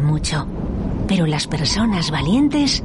mucho. Pero las personas valientes,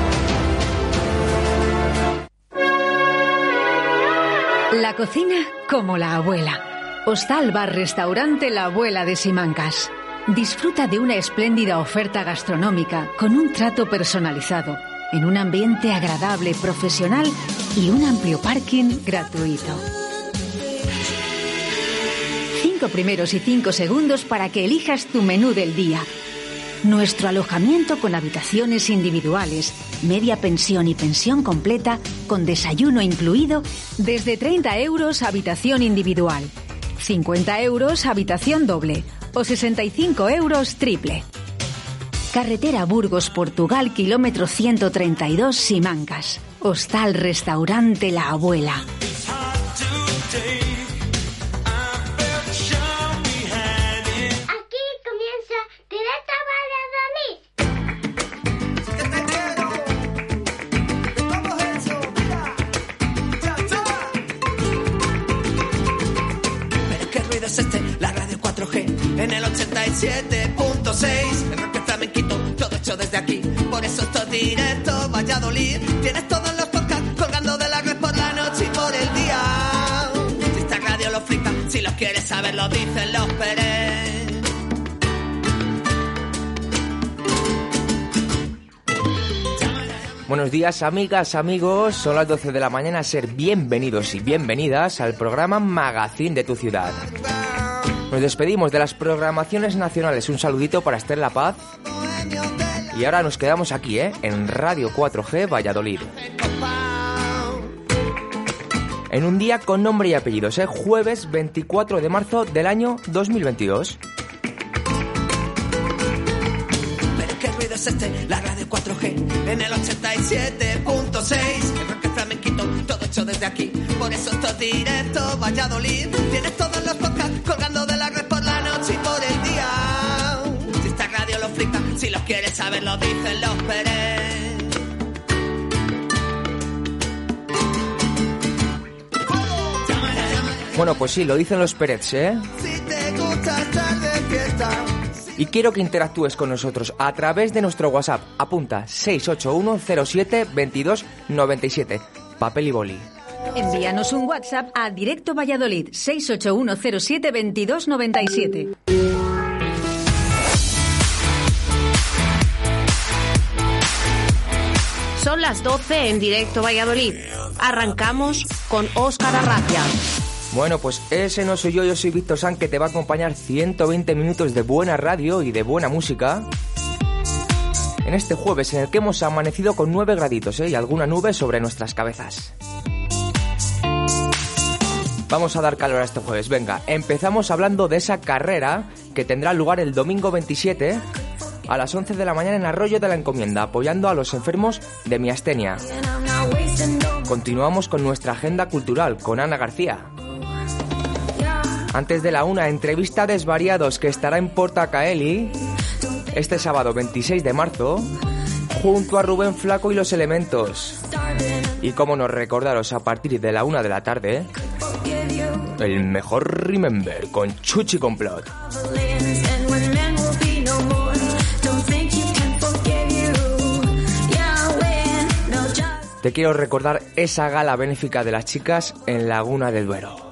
La cocina como la abuela. Hostal Bar Restaurante La Abuela de Simancas. Disfruta de una espléndida oferta gastronómica con un trato personalizado, en un ambiente agradable, profesional y un amplio parking gratuito. Cinco primeros y cinco segundos para que elijas tu menú del día. Nuestro alojamiento con habitaciones individuales, media pensión y pensión completa, con desayuno incluido, desde 30 euros habitación individual, 50 euros habitación doble o 65 euros triple. Carretera Burgos, Portugal, kilómetro 132, Simancas. Hostal Restaurante La Abuela. 97.6 El rock flamenquito, todo hecho desde aquí Por eso esto es directo, Valladolid Tienes todos los podcasts colgando de la red por la noche y por el día Si esta radio lo flipa, si los quieres saber lo dicen los Pérez Buenos días, amigas, amigos. Son las 12 de la mañana. Ser bienvenidos y bienvenidas al programa Magazine de tu ciudad. Nos despedimos de las programaciones nacionales, un saludito para Esther La Paz y ahora nos quedamos aquí, ¿eh? en Radio 4G Valladolid. En un día con nombre y apellidos, ¿eh? jueves 24 de marzo del año 2022. Pero qué ruido es este, la radio 4G en el 87.6. todo hecho desde aquí. Por eso esto es directo, Valladolid. Tienes todos los podcasts colgando de la red por la noche y por el día. Si esta radio lo flipa, si los quieres saber, lo dicen los Pérez. Bueno, pues sí, lo dicen los Pérez, ¿eh? Si te gusta estar de fiesta. Y quiero que interactúes con nosotros a través de nuestro WhatsApp. Apunta 681072297. Papel y boli. Envíanos un WhatsApp a Directo Valladolid 681072297. Son las 12 en directo Valladolid. Arrancamos con Óscar Arracia. Bueno, pues ese no soy yo, yo soy Víctor San, que te va a acompañar 120 minutos de buena radio y de buena música. En este jueves en el que hemos amanecido con 9 graditos ¿eh? y alguna nube sobre nuestras cabezas. Vamos a dar calor a este jueves. Venga, empezamos hablando de esa carrera que tendrá lugar el domingo 27 a las 11 de la mañana en Arroyo de la Encomienda, apoyando a los enfermos de miastenia. Continuamos con nuestra agenda cultural con Ana García. Antes de la una, entrevista a Desvariados que estará en Portacaeli este sábado 26 de marzo junto a Rubén Flaco y los Elementos. Y como nos recordaros a partir de la una de la tarde, el mejor Remember con Chuchi Complot. Te quiero recordar esa gala benéfica de las chicas en Laguna del Duero.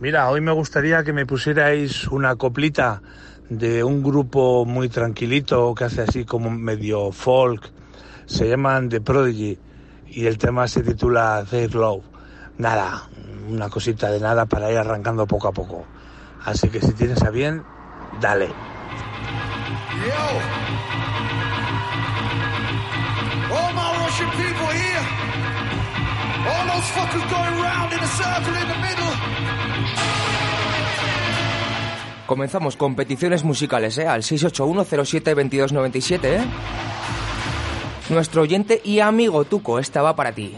Mira, hoy me gustaría que me pusierais una coplita de un grupo muy tranquilito que hace así como medio folk. Se llaman The Prodigy y el tema se titula Their Love. Nada, una cosita de nada para ir arrancando poco a poco. Así que si tienes a bien, dale. All those fuckers going round in a circle in the middle. Comenzamos con peticiones musicales, ¿eh? Al 681072297, ¿eh? Nuestro oyente y amigo Tuco, esta va para ti.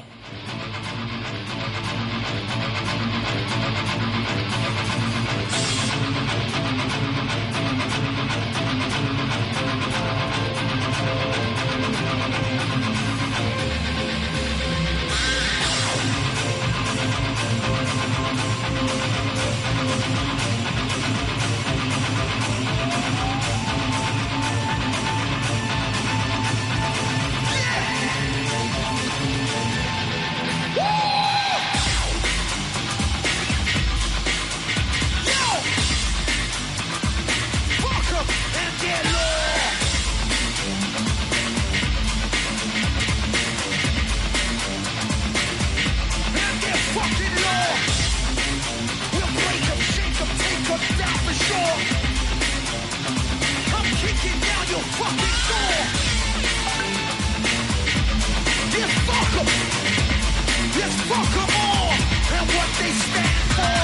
Fuck all. And what they stand for.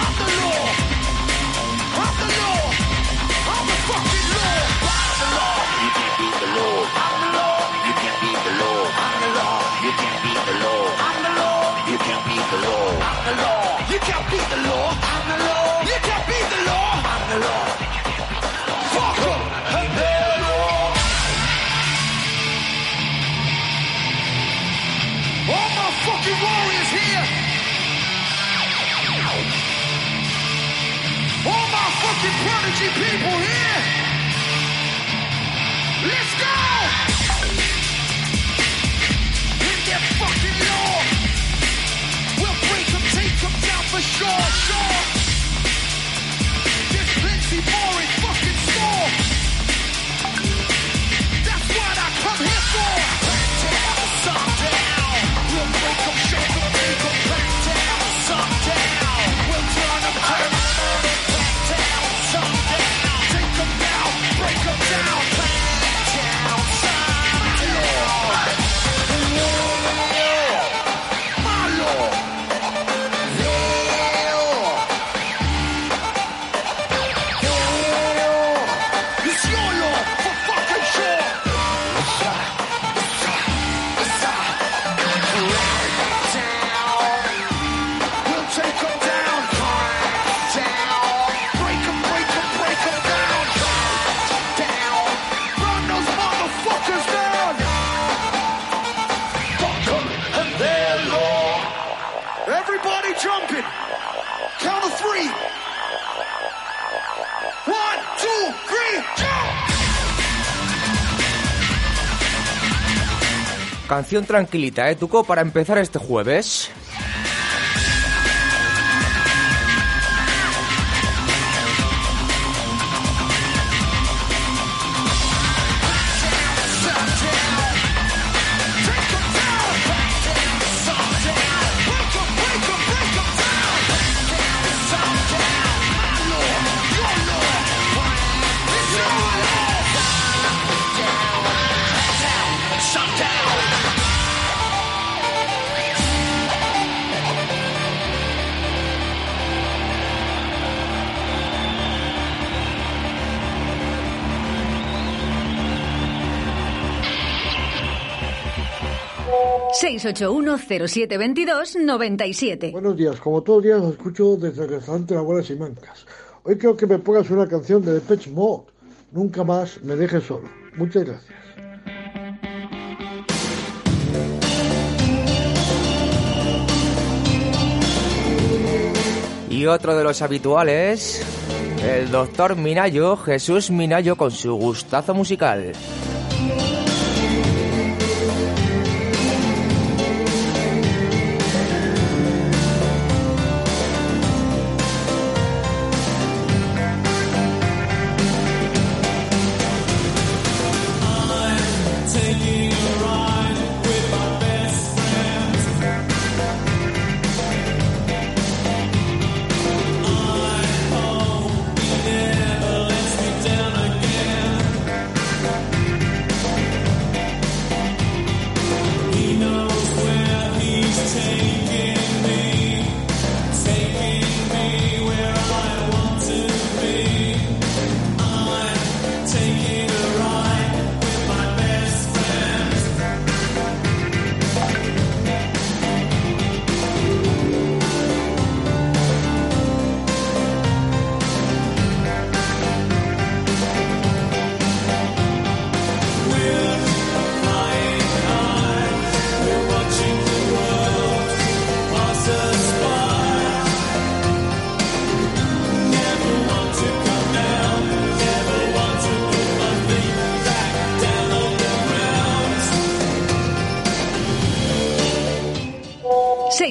I'm the law. I'm the law. I'm the fucking law. I'm the law. You can't beat the law. I'm the law. You can't beat the law. I'm the law. You can't beat the law. I'm the law. You can't beat the law. I'm the law. You can't beat the law. People here. Let's go. In their fucking. We'll break down for sure, sure. Canción tranquilita, ¿eh, Tuco? Para empezar este jueves. 681-0722-97. Buenos días, como todos los días os escucho desde el restaurante Lagunas y Mancas. Hoy creo que me pongas una canción de Depeche Mode. Nunca más me dejes solo. Muchas gracias. Y otro de los habituales, el doctor Minayo, Jesús Minayo con su gustazo musical.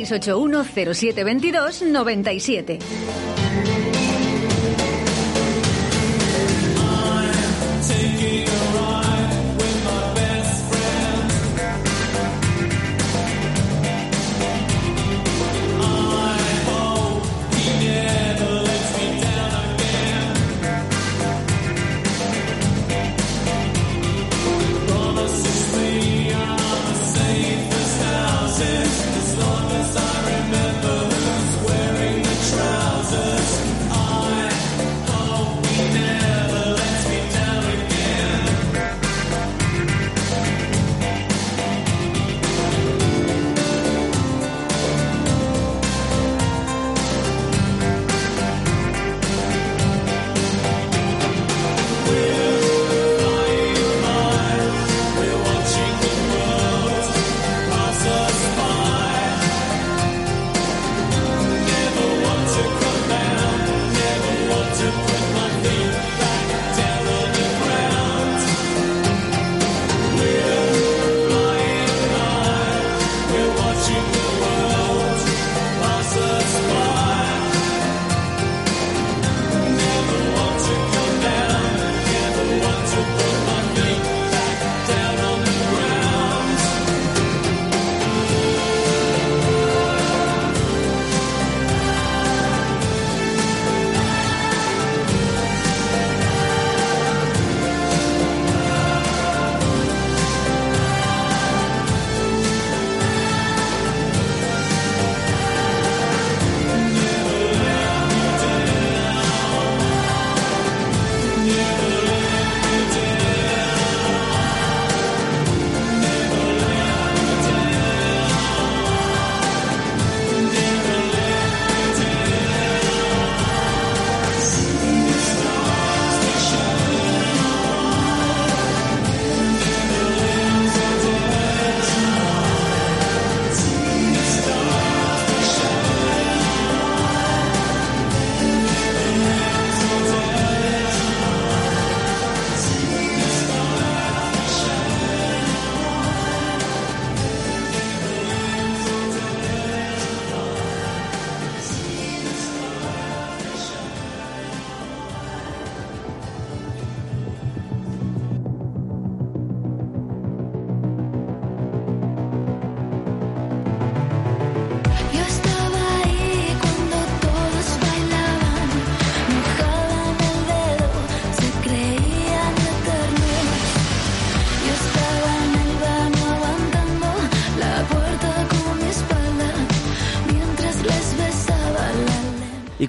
681 0722 97.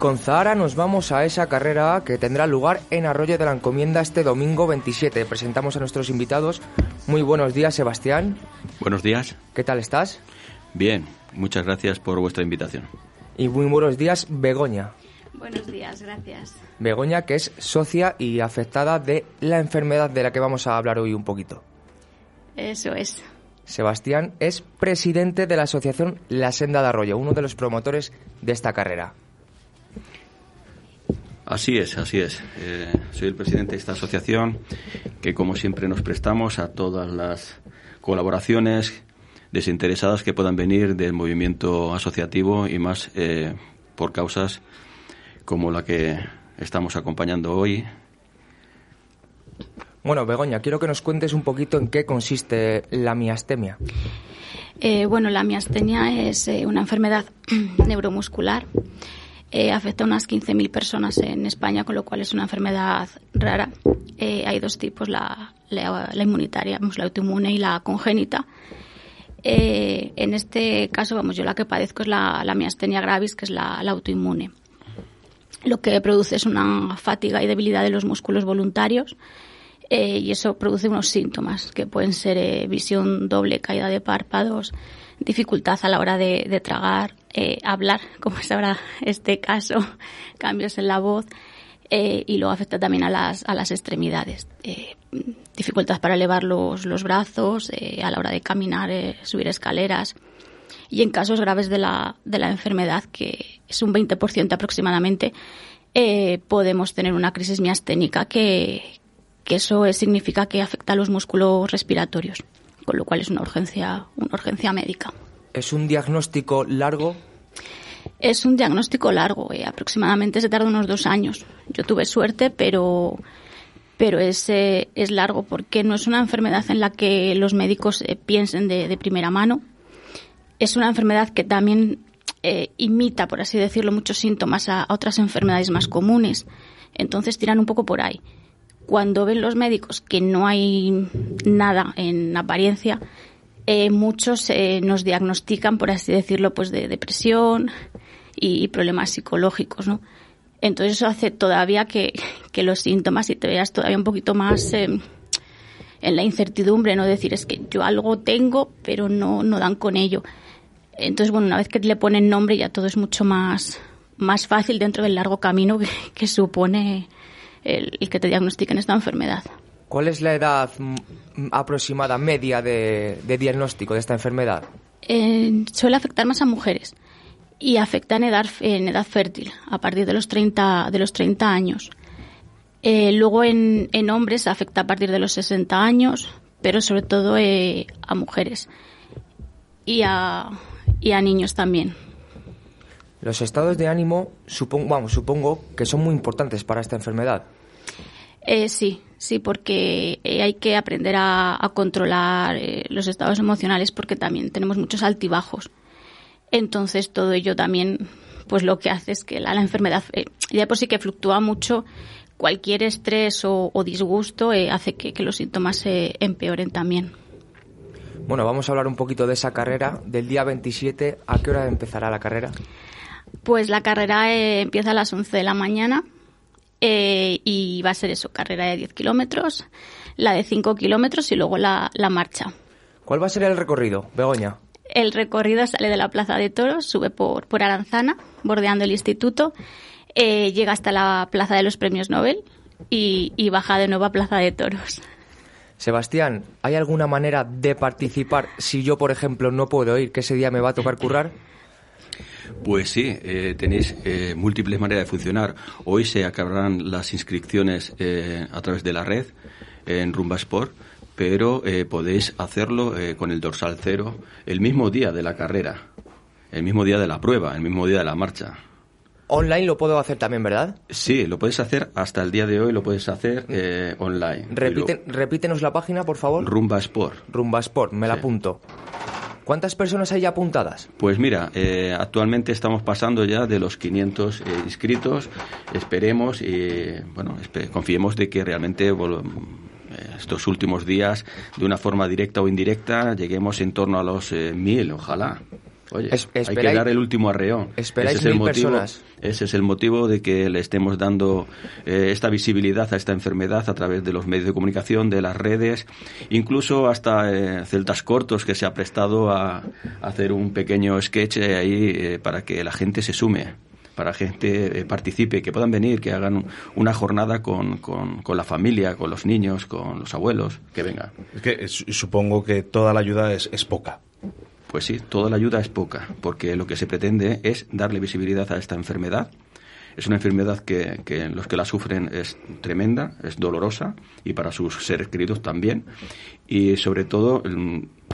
Con Zahara nos vamos a esa carrera que tendrá lugar en Arroyo de la Encomienda este domingo 27. Presentamos a nuestros invitados. Muy buenos días, Sebastián. Buenos días. ¿Qué tal estás? Bien, muchas gracias por vuestra invitación. Y muy buenos días, Begoña. Buenos días, gracias. Begoña, que es socia y afectada de la enfermedad de la que vamos a hablar hoy un poquito. Eso es. Sebastián es presidente de la asociación La Senda de Arroyo, uno de los promotores de esta carrera. Así es, así es. Eh, soy el presidente de esta asociación que, como siempre, nos prestamos a todas las colaboraciones desinteresadas que puedan venir del movimiento asociativo y más eh, por causas como la que estamos acompañando hoy. Bueno, Begoña, quiero que nos cuentes un poquito en qué consiste la miastemia. Eh, bueno, la miastenia es eh, una enfermedad neuromuscular. Eh, afecta a unas 15.000 personas en España, con lo cual es una enfermedad rara. Eh, hay dos tipos, la, la, la inmunitaria, la autoinmune y la congénita. Eh, en este caso, vamos, yo la que padezco es la, la miastenia gravis, que es la, la autoinmune. Lo que produce es una fatiga y debilidad de los músculos voluntarios y eso produce unos síntomas que pueden ser visión doble, caída de párpados, dificultad a la hora de, de tragar, eh, hablar, como es ahora este caso, cambios en la voz eh, y luego afecta también a las, a las extremidades. Eh, dificultad para elevar los, los brazos, eh, a la hora de caminar, subir escaleras. Y en casos graves de la, de la enfermedad, que es un 20% aproximadamente, podemos tener una crisis miasténica que, que eso es- significa que afecta a los músculos respiratorios, con lo cual es una urgencia, una urgencia médica. ¿Es un diagnóstico largo? Es un diagnóstico largo, eh, aproximadamente se tarda unos dos años. Yo tuve suerte, pero, pero es, eh, es largo porque no es una enfermedad en la que los médicos eh, piensen de, de primera mano. Es una enfermedad que también eh, imita, por así decirlo, muchos síntomas a, a otras enfermedades más comunes. Entonces tiran un poco por ahí. Cuando ven los médicos que no hay nada en apariencia, eh, muchos eh, nos diagnostican, por así decirlo, pues de depresión y, problemas psicológicos, ¿no? Entonces eso hace todavía que, que los síntomas y te veas todavía un poquito más eh, en la incertidumbre, ¿no? Decir, es que yo algo tengo, pero no, no dan con ello. Entonces, bueno, una vez que le ponen nombre ya todo es mucho más, más fácil dentro del largo camino que, que supone el, el que te diagnostiquen esta enfermedad. ¿Cuál es la edad mm, aproximada media de, de diagnóstico de esta enfermedad? Eh, suele afectar más a mujeres y afecta en edad, en edad fértil, a partir de los 30, de los 30 años. Eh, luego en, en hombres afecta a partir de los 60 años, pero sobre todo eh, a mujeres y a, y a niños también. Los estados de ánimo, supongo, vamos, supongo que son muy importantes para esta enfermedad. Eh, sí, sí, porque eh, hay que aprender a, a controlar eh, los estados emocionales porque también tenemos muchos altibajos. Entonces todo ello también, pues lo que hace es que la, la enfermedad, eh, ya por sí que fluctúa mucho, cualquier estrés o, o disgusto eh, hace que, que los síntomas se empeoren también. Bueno, vamos a hablar un poquito de esa carrera del día 27. ¿A qué hora empezará la carrera? Pues la carrera eh, empieza a las 11 de la mañana eh, y va a ser eso, carrera de 10 kilómetros, la de 5 kilómetros y luego la, la marcha. ¿Cuál va a ser el recorrido, Begoña? El recorrido sale de la Plaza de Toros, sube por, por Aranzana, bordeando el instituto, eh, llega hasta la Plaza de los Premios Nobel y, y baja de nuevo a Plaza de Toros. Sebastián, ¿hay alguna manera de participar si yo, por ejemplo, no puedo ir, que ese día me va a tocar currar? Pues sí, eh, tenéis eh, múltiples maneras de funcionar. Hoy se acabarán las inscripciones eh, a través de la red en Rumba Sport, pero podéis hacerlo con el dorsal cero el mismo día de la carrera, el mismo día de la prueba, el mismo día de la marcha. Online lo puedo hacer también, ¿verdad? Sí, lo puedes hacer hasta el día de hoy, lo puedes hacer eh, online. Repite- repítenos la página, por favor. Rumba Sport. Rumba Sport, me la apunto. ¿Cuántas personas hay ya apuntadas? Pues mira, eh, actualmente estamos pasando ya de los 500 eh, inscritos. Esperemos y bueno, confiemos de que realmente eh, estos últimos días, de una forma directa o indirecta, lleguemos en torno a los eh, 1000, ojalá. Oye, Es- hay que dar el último arreón. esperáis Ese es el mil motivo, personas. Ese es el motivo de que le estemos dando eh, esta visibilidad a esta enfermedad a través de los medios de comunicación, de las redes, incluso hasta eh, celtas cortos que se ha prestado a, a hacer un pequeño sketch eh, ahí eh, para que la gente se sume para que gente eh, participe, que puedan venir, que hagan un- una jornada con, con, con la familia, con los niños, con los abuelos, que vengan. Es que su- supongo que toda la ayuda es, es poca. Pues sí, toda la ayuda es poca, porque lo que se pretende es darle visibilidad a esta enfermedad. Es una enfermedad que, que los que la sufren es tremenda, es dolorosa y para sus seres queridos también. Y sobre todo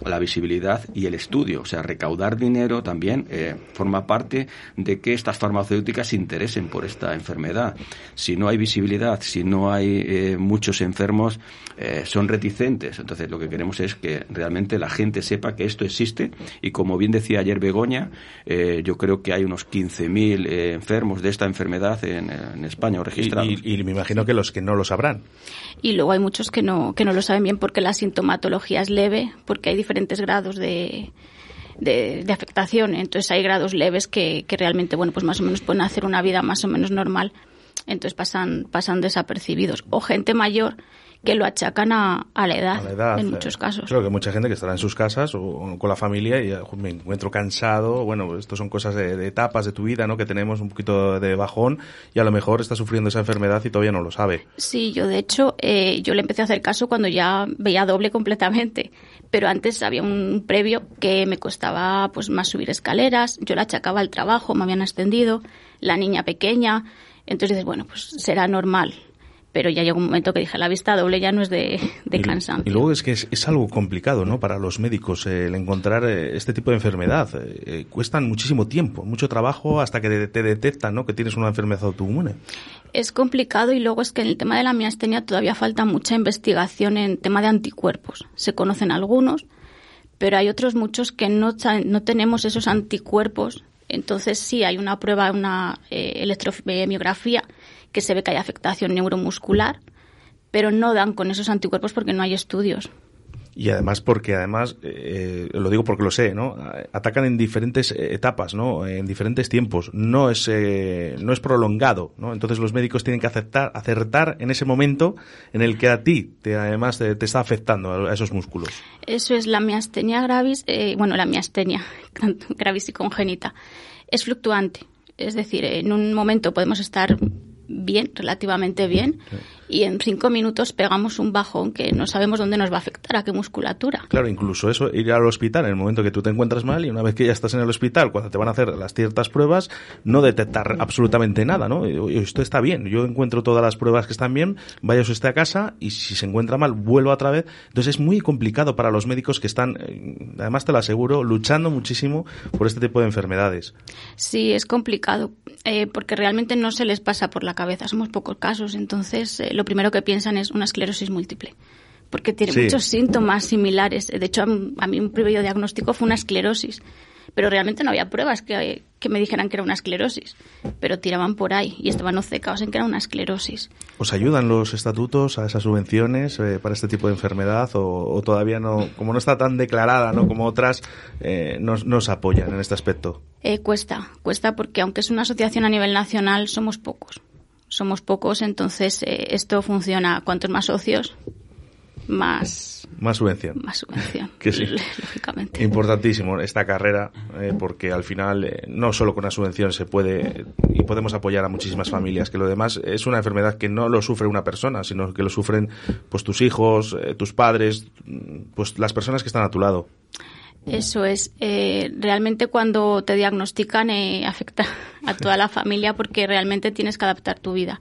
la visibilidad y el estudio, o sea, recaudar dinero también eh, forma parte de que estas farmacéuticas se interesen por esta enfermedad. Si no hay visibilidad, si no hay eh, muchos enfermos, eh, son reticentes. Entonces, lo que queremos es que realmente la gente sepa que esto existe y, como bien decía ayer Begoña, eh, yo creo que hay unos 15.000 eh, enfermos de esta enfermedad en, en España o Y, registrados. y- y me imagino que los que no lo sabrán. Y luego hay muchos que no, que no lo saben bien porque la sintomatología es leve, porque hay diferentes grados de, de, de afectación. Entonces hay grados leves que, que realmente, bueno, pues más o menos pueden hacer una vida más o menos normal. Entonces pasan, pasan desapercibidos. O gente mayor que lo achacan a, a la edad, A la edad, en eh, muchos casos. Creo que mucha gente que estará en sus casas o, o con la familia y me encuentro cansado. Bueno, esto son cosas de, de etapas de tu vida, ¿no? Que tenemos un poquito de bajón y a lo mejor está sufriendo esa enfermedad y todavía no lo sabe. Sí, yo de hecho, eh, yo le empecé a hacer caso cuando ya veía doble completamente. Pero antes había un previo que me costaba pues más subir escaleras, yo la achacaba al trabajo, me habían extendido, la niña pequeña. Entonces dices, bueno, pues será normal. Pero ya llegó un momento que dije, la vista doble ya no es de, de Y- cansancio. Y luego es que es, es algo complicado, ¿no? Para los médicos eh, el encontrar eh, este tipo de enfermedad. Eh, eh, cuestan muchísimo tiempo, mucho trabajo hasta que te, te detectan, ¿no? Que tienes una enfermedad autoinmune. Es complicado y luego es que en el tema de la miastenia todavía falta mucha investigación en tema de anticuerpos. Se conocen algunos, pero hay otros muchos que no, no tenemos esos anticuerpos. Entonces sí hay una prueba, una eh, electromiografía que se ve que hay afectación neuromuscular, pero no dan con esos anticuerpos porque no hay estudios. Y además porque además, eh, lo digo porque lo sé, ¿no? Atacan en diferentes eh, etapas, ¿no? En diferentes tiempos. No es, eh, no es prolongado, ¿no? Entonces los médicos tienen que aceptar, acertar en ese momento en el que a ti te, además te, te está afectando a esos músculos. Eso es la miastenia gravis, eh, bueno, la miastenia gravis y congénita. Es fluctuante, es decir, en un momento podemos estar bien, relativamente bien, y en cinco minutos pegamos un bajón que no sabemos dónde nos va a afectar, a qué musculatura. Claro, incluso eso, ir al hospital en el momento que tú te encuentras mal y una vez que ya estás en el hospital, cuando te van a hacer las ciertas pruebas, no detectar absolutamente nada, ¿no? Esto está bien, yo encuentro todas las pruebas que están bien, vaya usted a casa y si se encuentra mal, vuelvo otra vez. Entonces es muy complicado para los médicos que están, eh, además te lo aseguro, luchando muchísimo por este tipo de enfermedades. Sí, es complicado, eh, porque realmente no se les pasa por la cabeza, somos pocos casos, entonces eh, lo primero que piensan es una esclerosis múltiple, porque tiene Sí. muchos síntomas similares. De hecho, a, mí un previo diagnóstico fue una esclerosis, pero realmente no había pruebas que, que me dijeran que era una esclerosis, pero tiraban por ahí y estaban obcecados en que era una esclerosis. ¿Os ayudan los estatutos a esas subvenciones eh, para este tipo de enfermedad o, o todavía no, como no está tan declarada, ¿no? Como otras, eh, nos, nos apoyan en este aspecto? Eh, cuesta, cuesta porque aunque es una asociación a nivel nacional, somos pocos. Somos pocos, entonces eh, esto funciona. Cuantos más socios, más, Más subvención. más subvención. Que sí. Lógicamente. Importantísimo esta carrera, eh, porque al final eh, no solo con una subvención se puede y podemos apoyar a muchísimas familias, que lo demás es una enfermedad que no lo sufre una persona, sino que lo sufren pues tus hijos, eh, tus padres, mm, pues las personas que están a tu lado. Eso es. eh, realmente cuando te diagnostican eh, afecta a toda la familia porque realmente tienes que adaptar tu vida.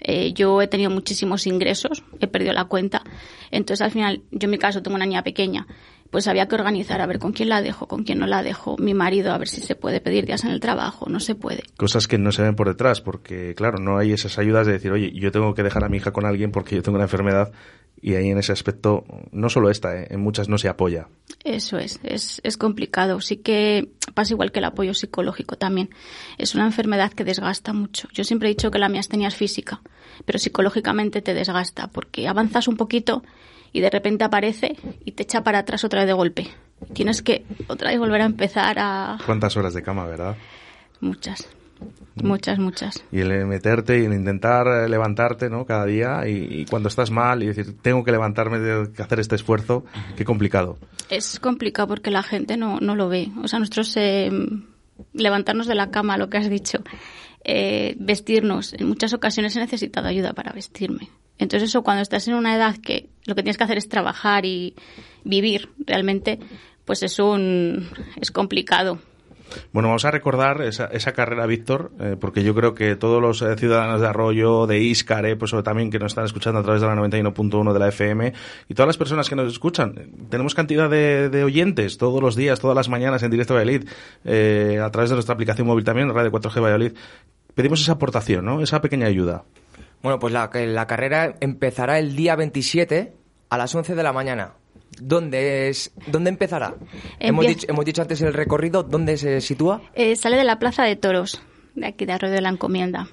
Eh, yo he tenido muchísimos ingresos, he perdido la cuenta. Entonces al final, yo en mi caso tengo una niña pequeña, pues había que organizar a ver con quién la dejo, con quién no la dejo. Mi marido a ver si se puede pedir días en el trabajo, no se puede. Cosas que no se ven por detrás, porque claro, no hay esas ayudas de decir, oye, yo tengo que dejar a mi hija con alguien porque yo tengo una enfermedad y ahí en ese aspecto, no solo esta, eh, en muchas no se apoya. Eso es, es, es complicado. Sí que pasa igual que el apoyo psicológico también. Es una enfermedad que desgasta mucho. Yo siempre he dicho que la miastenia es física, pero psicológicamente te desgasta porque avanzas un poquito y de repente aparece y te echa para atrás otra vez de golpe. Tienes que otra vez volver a empezar a ¿Cuántas horas de cama, verdad? muchas, muchas, muchas. Y el meterte y el intentar eh, levantarte, ¿no? Cada día y, y cuando estás mal y decir, tengo que levantarme, tengo que hacer este esfuerzo, qué complicado. Es complicado porque la gente no, no lo ve. O sea, nosotros eh, levantarnos de la cama, lo que has dicho, eh, vestirnos, en muchas ocasiones he necesitado ayuda para vestirme. Entonces eso cuando estás en una edad que lo que tienes que hacer es trabajar y vivir realmente, pues es un es complicado. Bueno, vamos a recordar esa, esa carrera, Víctor, eh, porque yo creo que todos los eh, ciudadanos de Arroyo, de Íscar, eh, pues también que nos están escuchando a través de la 91.1 de la FM, y todas las personas que nos escuchan, tenemos cantidad de, de oyentes todos los días, todas las mañanas en directo Valladolid, eh, a través de nuestra aplicación móvil también, Radio 4G Valladolid. Pedimos esa aportación, ¿no? Esa pequeña ayuda. Bueno, pues la, la carrera empezará el día 27 a las 11 de la mañana. ¿Dónde, es, ¿dónde empezará? Hemos Empie- dicho, hemos dicho antes el recorrido, ¿dónde se sitúa? Eh, sale de la Plaza de Toros, de aquí de Arroyo de la Encomienda.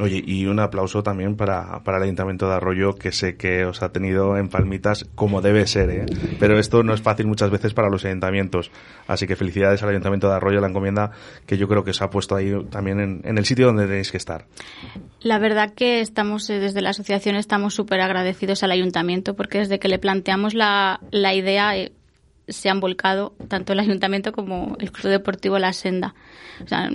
Oye, y un aplauso también para, para el Ayuntamiento de Arroyo, que sé que os ha tenido en palmitas como debe ser, ¿eh? Pero esto no es fácil muchas veces para los ayuntamientos. Así que felicidades al Ayuntamiento de Arroyo, la encomienda, que yo creo que os ha puesto ahí también en, el sitio donde tenéis que estar. La verdad que estamos, eh, desde la asociación, estamos súper agradecidos al ayuntamiento porque desde que le planteamos la, la idea eh, se han volcado tanto el ayuntamiento como el Club Deportivo La Senda. O sea,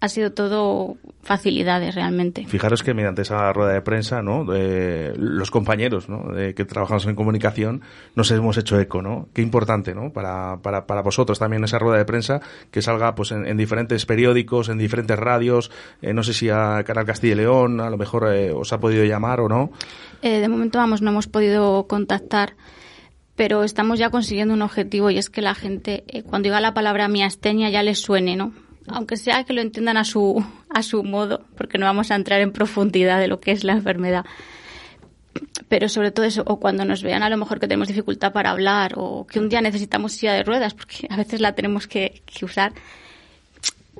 ha sido todo facilidades realmente. Fijaros que mediante esa rueda de prensa, ¿no? Eh, los compañeros, ¿no? De que trabajamos en comunicación, nos hemos hecho eco, ¿no? Qué importante, ¿no? Para, para, para vosotros también esa rueda de prensa que salga, pues, en, en diferentes periódicos, en diferentes radios, eh, no sé si a Canal Castilla y León, a lo mejor eh, os ha podido llamar o no. Eh, de momento, vamos, no hemos podido contactar, pero estamos ya consiguiendo un objetivo y es que la gente, cuando diga la palabra miastenia, ya les suene, ¿no? Aunque sea que lo entiendan a su, a su modo, porque no vamos a entrar en profundidad de lo que es la enfermedad. Pero sobre todo eso, o cuando nos vean a lo mejor que tenemos dificultad para hablar, o que un día necesitamos silla de ruedas, porque a veces la tenemos que, usar,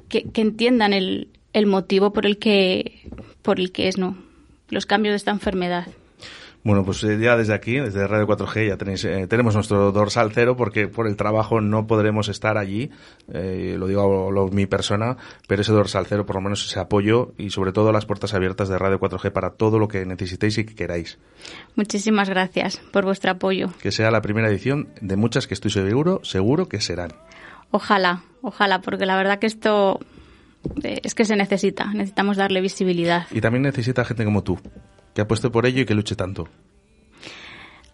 que, que entiendan el, el motivo por el que, por el que es, ¿no? Los cambios de esta enfermedad. Bueno, pues eh, ya desde aquí, desde Radio 4G, ya tenéis, eh, tenemos nuestro dorsal cero porque por el trabajo no podremos estar allí, eh, lo digo a lo- mi persona, pero ese dorsal cero, por lo menos ese apoyo y sobre todo las puertas abiertas de Radio 4G para todo lo que necesitéis y que queráis. Muchísimas gracias por vuestro apoyo. Que sea la primera edición de muchas que estoy seguro, seguro que serán. Ojalá, ojalá, porque la verdad que esto eh, es que se necesita, necesitamos darle visibilidad. Y también necesita gente como tú, que apueste por ello y que luche tanto.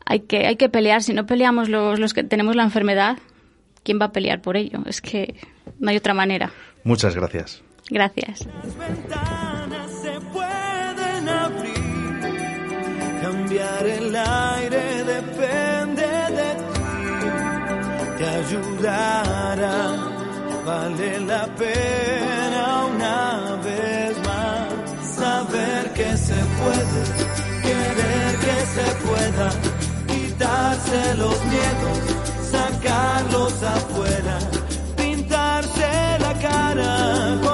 Hay que, hay que pelear, si no peleamos los, los que tenemos la enfermedad, ¿quién va a pelear por ello? Es que no hay otra manera. Muchas gracias. Gracias. se pueden abrir. Cambiar el aire depende de ti. Te ayudará. Vale la pena una vez puede, querer que se pueda, quitarse los miedos, sacarlos afuera, pintarse la cara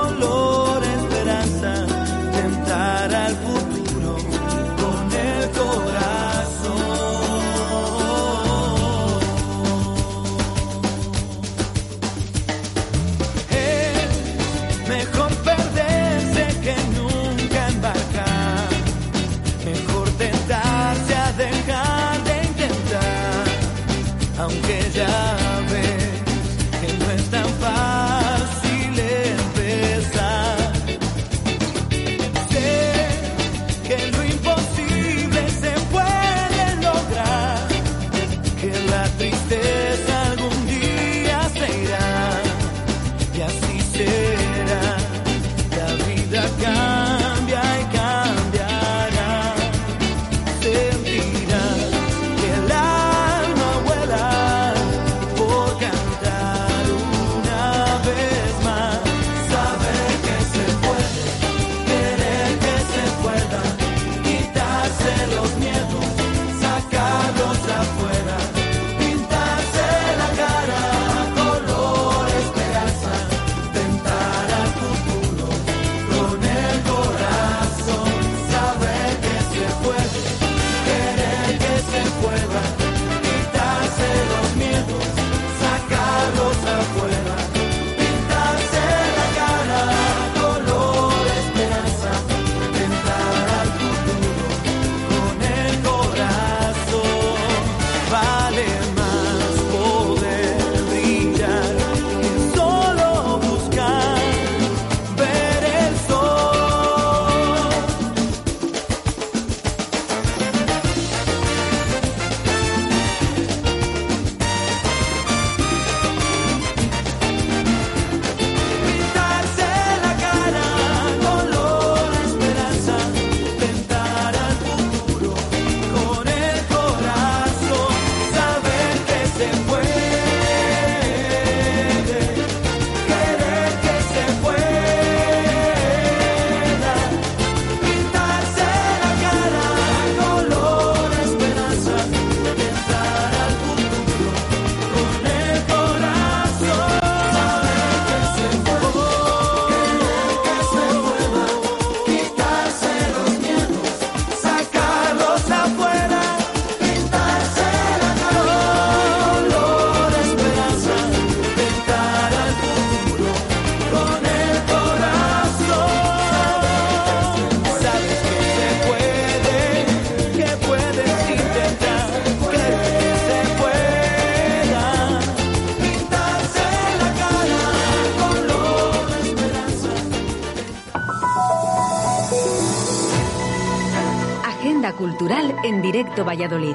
Valladolid.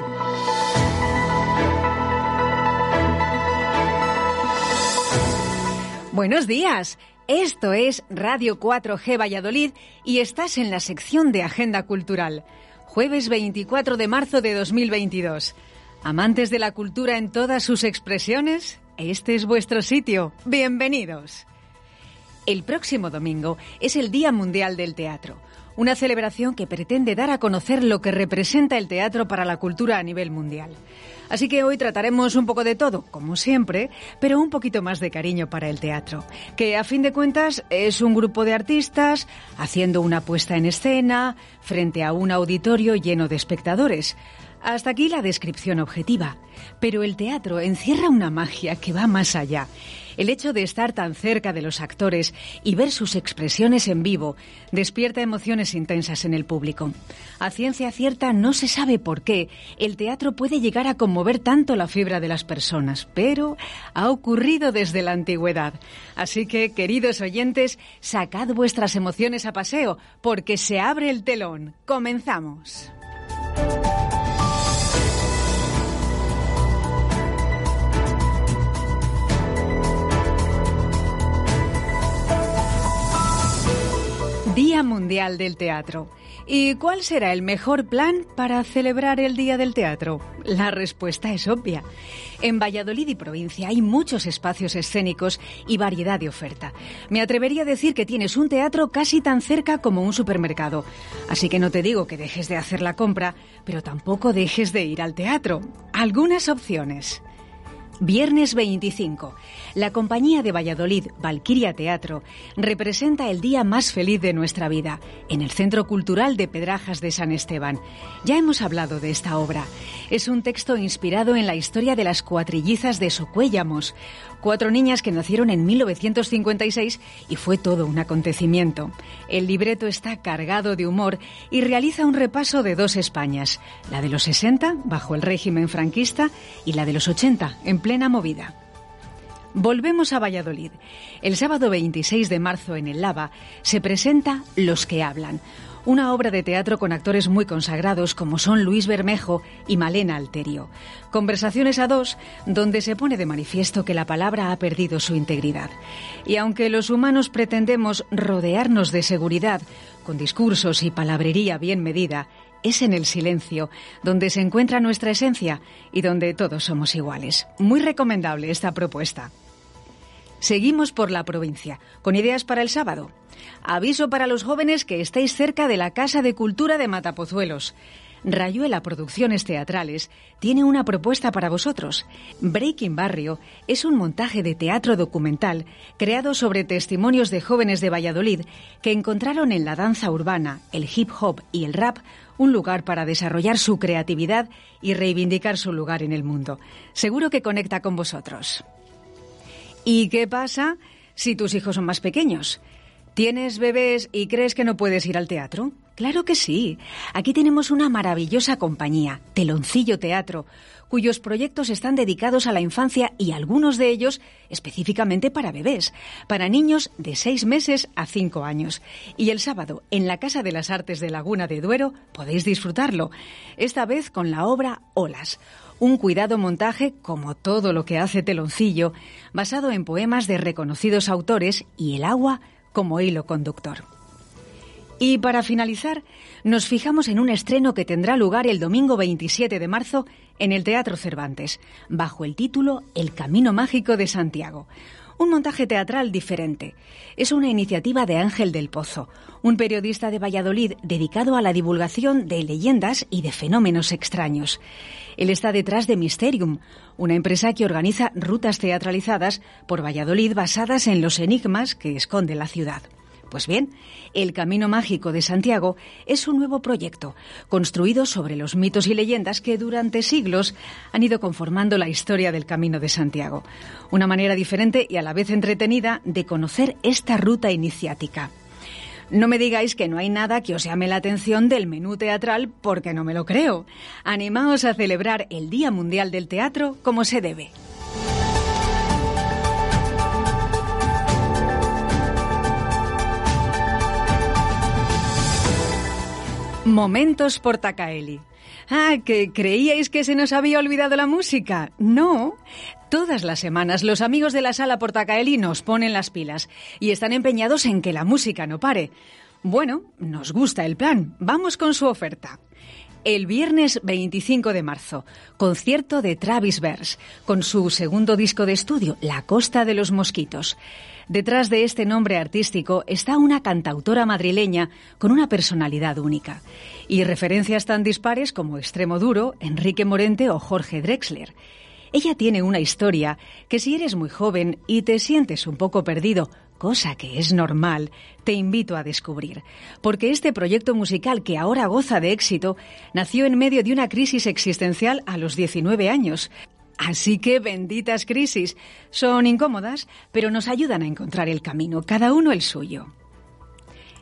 Buenos días. Esto es Radio 4G Valladolid y estás en la sección de Agenda Cultural. Jueves 24 de marzo de 2022. Amantes de la cultura en todas sus expresiones, este es vuestro sitio. Bienvenidos. El próximo domingo es el Día Mundial del Teatro, una celebración que pretende dar a conocer lo que representa el teatro para la cultura a nivel mundial. Así que hoy trataremos un poco de todo, como siempre, pero un poquito más de cariño para el teatro, que a fin de cuentas es un grupo de artistas haciendo una puesta en escena frente a un auditorio lleno de espectadores. Hasta aquí la descripción objetiva, pero el teatro encierra una magia que va más allá. El hecho de estar tan cerca de los actores y ver sus expresiones en vivo despierta emociones intensas en el público. A ciencia cierta no se sabe por qué el teatro puede llegar a conmover tanto la fibra de las personas, pero ha ocurrido desde la antigüedad. Así que, queridos oyentes, sacad vuestras emociones a paseo, porque se abre el telón. Comenzamos. Día Mundial del Teatro. ¿Y cuál será el mejor plan para celebrar el Día del Teatro? La respuesta es obvia. En Valladolid y provincia hay muchos espacios escénicos y variedad de oferta. Me atrevería a decir que tienes un teatro casi tan cerca como un supermercado. Así que no te digo que dejes de hacer la compra, pero tampoco dejes de ir al teatro. Algunas opciones. Viernes 25. La compañía de Valladolid, Valquiria Teatro, representa el día más feliz de nuestra vida, en el Centro Cultural de Pedrajas de San Esteban. Ya hemos hablado de esta obra. Es un texto inspirado en la historia de las cuatrillizas de Socuéllamos, cuatro niñas que nacieron en 1956 y fue todo un acontecimiento. El libreto está cargado de humor y realiza un repaso de dos Españas, la de los 60, bajo el régimen franquista, y la de los 80, en plena movida. Volvemos a Valladolid. El sábado 26 de marzo en el Lava se presenta Los que hablan, una obra de teatro con actores muy consagrados como son Luis Bermejo y Malena Alterio. Conversaciones a dos donde se pone de manifiesto que la palabra ha perdido su integridad. Y aunque los humanos pretendemos rodearnos de seguridad con discursos y palabrería bien medida, es en el silencio donde se encuentra nuestra esencia y donde todos somos iguales. Muy recomendable esta propuesta. Seguimos por la provincia, con ideas para el sábado. Aviso para los jóvenes que estéis cerca de la Casa de Cultura de Matapozuelos. Rayuela Producciones Teatrales tiene una propuesta para vosotros. Breaking Barrio es un montaje de teatro documental creado sobre testimonios de jóvenes de Valladolid que encontraron en la danza urbana, el hip hop y el rap un lugar para desarrollar su creatividad y reivindicar su lugar en el mundo. Seguro que conecta con vosotros. ¿Y qué pasa si tus hijos son más pequeños? ¿Tienes bebés y crees que no puedes ir al teatro? Claro que sí. Aquí tenemos una maravillosa compañía, Teloncillo Teatro, cuyos proyectos están dedicados a la infancia y algunos de ellos específicamente para bebés, para niños de seis meses a cinco años. Y el sábado, en la Casa de las Artes de Laguna de Duero, podéis disfrutarlo, esta vez con la obra Olas un cuidado montaje, como todo lo que hace Teloncillo, basado en poemas de reconocidos autores y el agua como hilo conductor. Y para finalizar, nos fijamos en un estreno que tendrá lugar el domingo 27 de marzo en el Teatro Cervantes, bajo el título El Camino Mágico de Santiago. Un montaje teatral diferente. Es una iniciativa de Ángel del Pozo, un periodista de Valladolid dedicado a la divulgación de leyendas y de fenómenos extraños. Él está detrás de Mysterium, una empresa que organiza rutas teatralizadas por Valladolid basadas en los enigmas que esconde la ciudad. Pues bien, El Camino Mágico de Santiago es un nuevo proyecto, construido sobre los mitos y leyendas que durante siglos han ido conformando la historia del Camino de Santiago. Una manera diferente y a la vez entretenida de conocer esta ruta iniciática. No me digáis que no hay nada que os llame la atención del menú teatral porque no me lo creo. Animaos a celebrar el Día Mundial del Teatro como se debe. Momentos Portacaeli. Ah, ¿que creíais que se nos había olvidado la música? No. Todas las semanas los amigos de la sala Portacaeli nos ponen las pilas y están empeñados en que la música no pare. Bueno, nos gusta el plan. Vamos con su oferta. El viernes 25 de marzo, concierto de Travis Vers, con su segundo disco de estudio, La Costa de los Mosquitos. Detrás de este nombre artístico está una cantautora madrileña con una personalidad única. Y referencias tan dispares como Extremo Duro, Enrique Morente o Jorge Drexler. Ella tiene una historia que si eres muy joven y te sientes un poco perdido, cosa que es normal, te invito a descubrir. Porque este proyecto musical que ahora goza de éxito nació en medio de una crisis existencial a los 19 años. Así que benditas crisis. Son incómodas, pero nos ayudan a encontrar el camino, cada uno el suyo.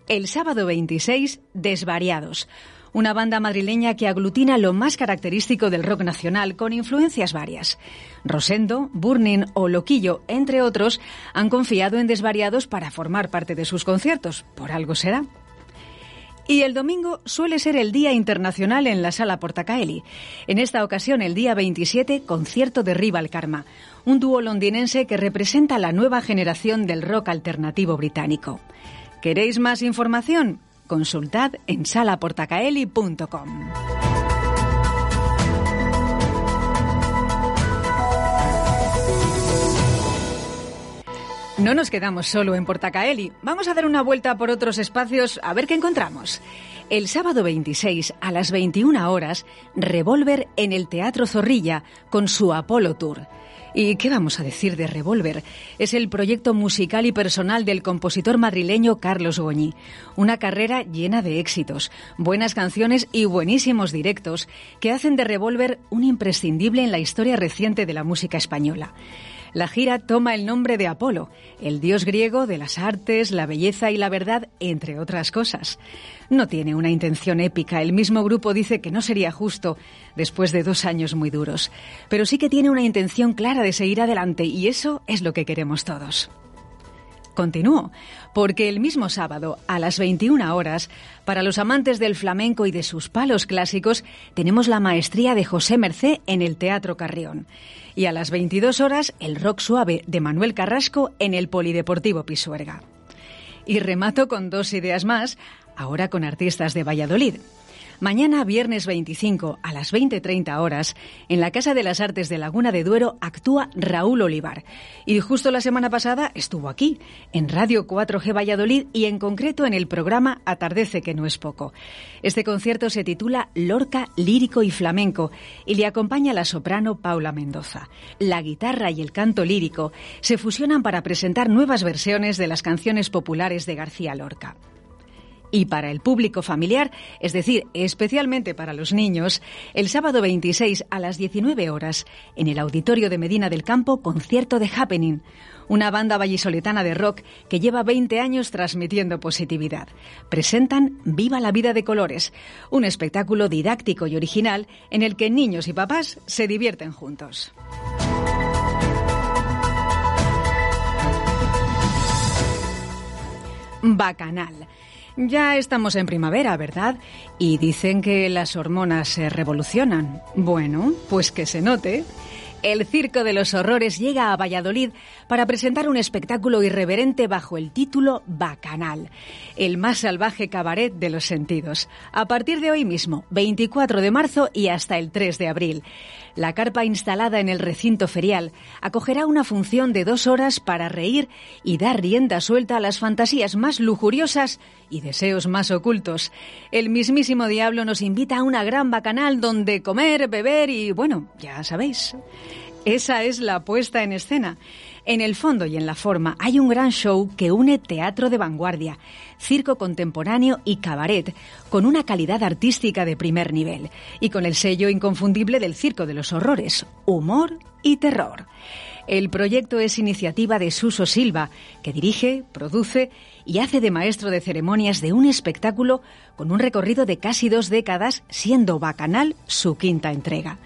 El sábado 26, Desvariados. Una banda madrileña que aglutina lo más característico del rock nacional con influencias varias. Rosendo, Burning o Loquillo, entre otros, han confiado en Desvariados para formar parte de sus conciertos. Por algo será. Y el domingo suele ser el Día Internacional en la Sala Portacaeli. En esta ocasión, el día 27, concierto de Rival Karma, un dúo londinense que representa la nueva generación del rock alternativo británico. ¿Queréis más información? Consultad en salaportacaeli.com. No nos quedamos solo en Portacaeli. Vamos a dar una vuelta por otros espacios a ver qué encontramos. El sábado 26 a las 21 horas, Revolver en el Teatro Zorrilla con su Apolo Tour. ¿Y qué vamos a decir de Revolver? Es el proyecto musical y personal del compositor madrileño Carlos Goñi. Una carrera llena de éxitos, buenas canciones y buenísimos directos que hacen de Revolver un imprescindible en la historia reciente de la música española. La gira toma el nombre de Apolo, el dios griego de las artes, la belleza y la verdad, entre otras cosas. No tiene una intención épica, el mismo grupo dice que no sería justo después de dos años muy duros, pero sí que tiene una intención clara de seguir adelante y eso es lo que queremos todos. Continúo, porque el mismo sábado, a las 21 horas, para los amantes del flamenco y de sus palos clásicos, tenemos la maestría de José Mercé en el Teatro Carrión. Y a las 22 horas, el rock suave de Manuel Carrasco en el Polideportivo Pisuerga. Y remato con dos ideas más, ahora con artistas de Valladolid. Mañana, viernes 25, a las 20.30 horas, en la Casa de las Artes de Laguna de Duero actúa Raúl Olivar. Y justo la semana pasada estuvo aquí, en Radio 4G Valladolid y en concreto en el programa Atardece, que no es poco. Este concierto se titula Lorca, lírico y flamenco y le acompaña la soprano Paula Mendoza. La guitarra y el canto lírico se fusionan para presentar nuevas versiones de las canciones populares de García Lorca. Y para el público familiar, es decir, especialmente para los niños, el sábado 26 a las 19 horas, en el Auditorio de Medina del Campo, concierto de Happening, una banda vallisoletana de rock que lleva 20 años transmitiendo positividad. Presentan Viva la vida de colores, un espectáculo didáctico y original en el que niños y papás se divierten juntos. Bacanal. Ya estamos en primavera, ¿verdad? Y dicen que las hormonas se revolucionan. Bueno, pues que se note. El Circo de los Horrores llega a Valladolid para presentar un espectáculo irreverente bajo el título Bacanal, el más salvaje cabaret de los sentidos, a partir de hoy mismo, 24 de marzo y hasta el 3 de abril. La carpa instalada en el recinto ferial acogerá una función de dos horas para reír y dar rienda suelta a las fantasías más lujuriosas y deseos más ocultos. El mismísimo diablo nos invita a una gran bacanal donde comer, beber y, bueno, ya sabéis. Esa es la puesta en escena. En el fondo y en la forma hay un gran show que une teatro de vanguardia, circo contemporáneo y cabaret, con una calidad artística de primer nivel y con el sello inconfundible del circo de los horrores, humor y terror. El proyecto es iniciativa de Suso Silva, que dirige, produce y hace de maestro de ceremonias de un espectáculo con un recorrido de casi dos décadas, siendo Bacanal su quinta entrega.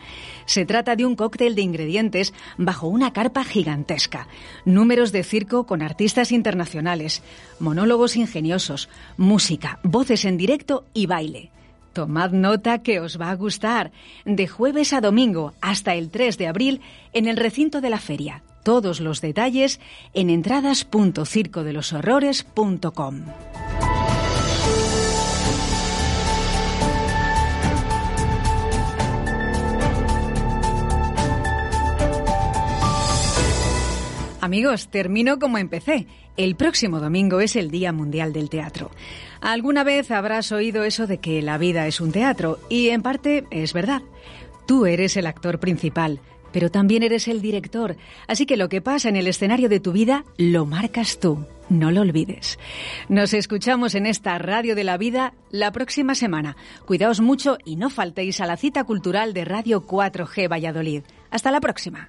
Se trata de un cóctel de ingredientes bajo una carpa gigantesca, números de circo con artistas internacionales, monólogos ingeniosos, música, voces en directo y baile. Tomad nota que os va a gustar. De jueves a domingo hasta el 3 de abril en el recinto de la feria. Todos los detalles en entradas.circodeloshorrores.com. Amigos, termino como empecé. El próximo domingo es el Día Mundial del Teatro. Alguna vez habrás oído eso de que la vida es un teatro, y en parte es verdad. Tú eres el actor principal, pero también eres el director, así que lo que pasa en el escenario de tu vida lo marcas tú. No lo olvides. Nos escuchamos en esta Radio de la Vida la próxima semana. Cuidaos mucho y no faltéis a la cita cultural de Radio 4G Valladolid. Hasta la próxima.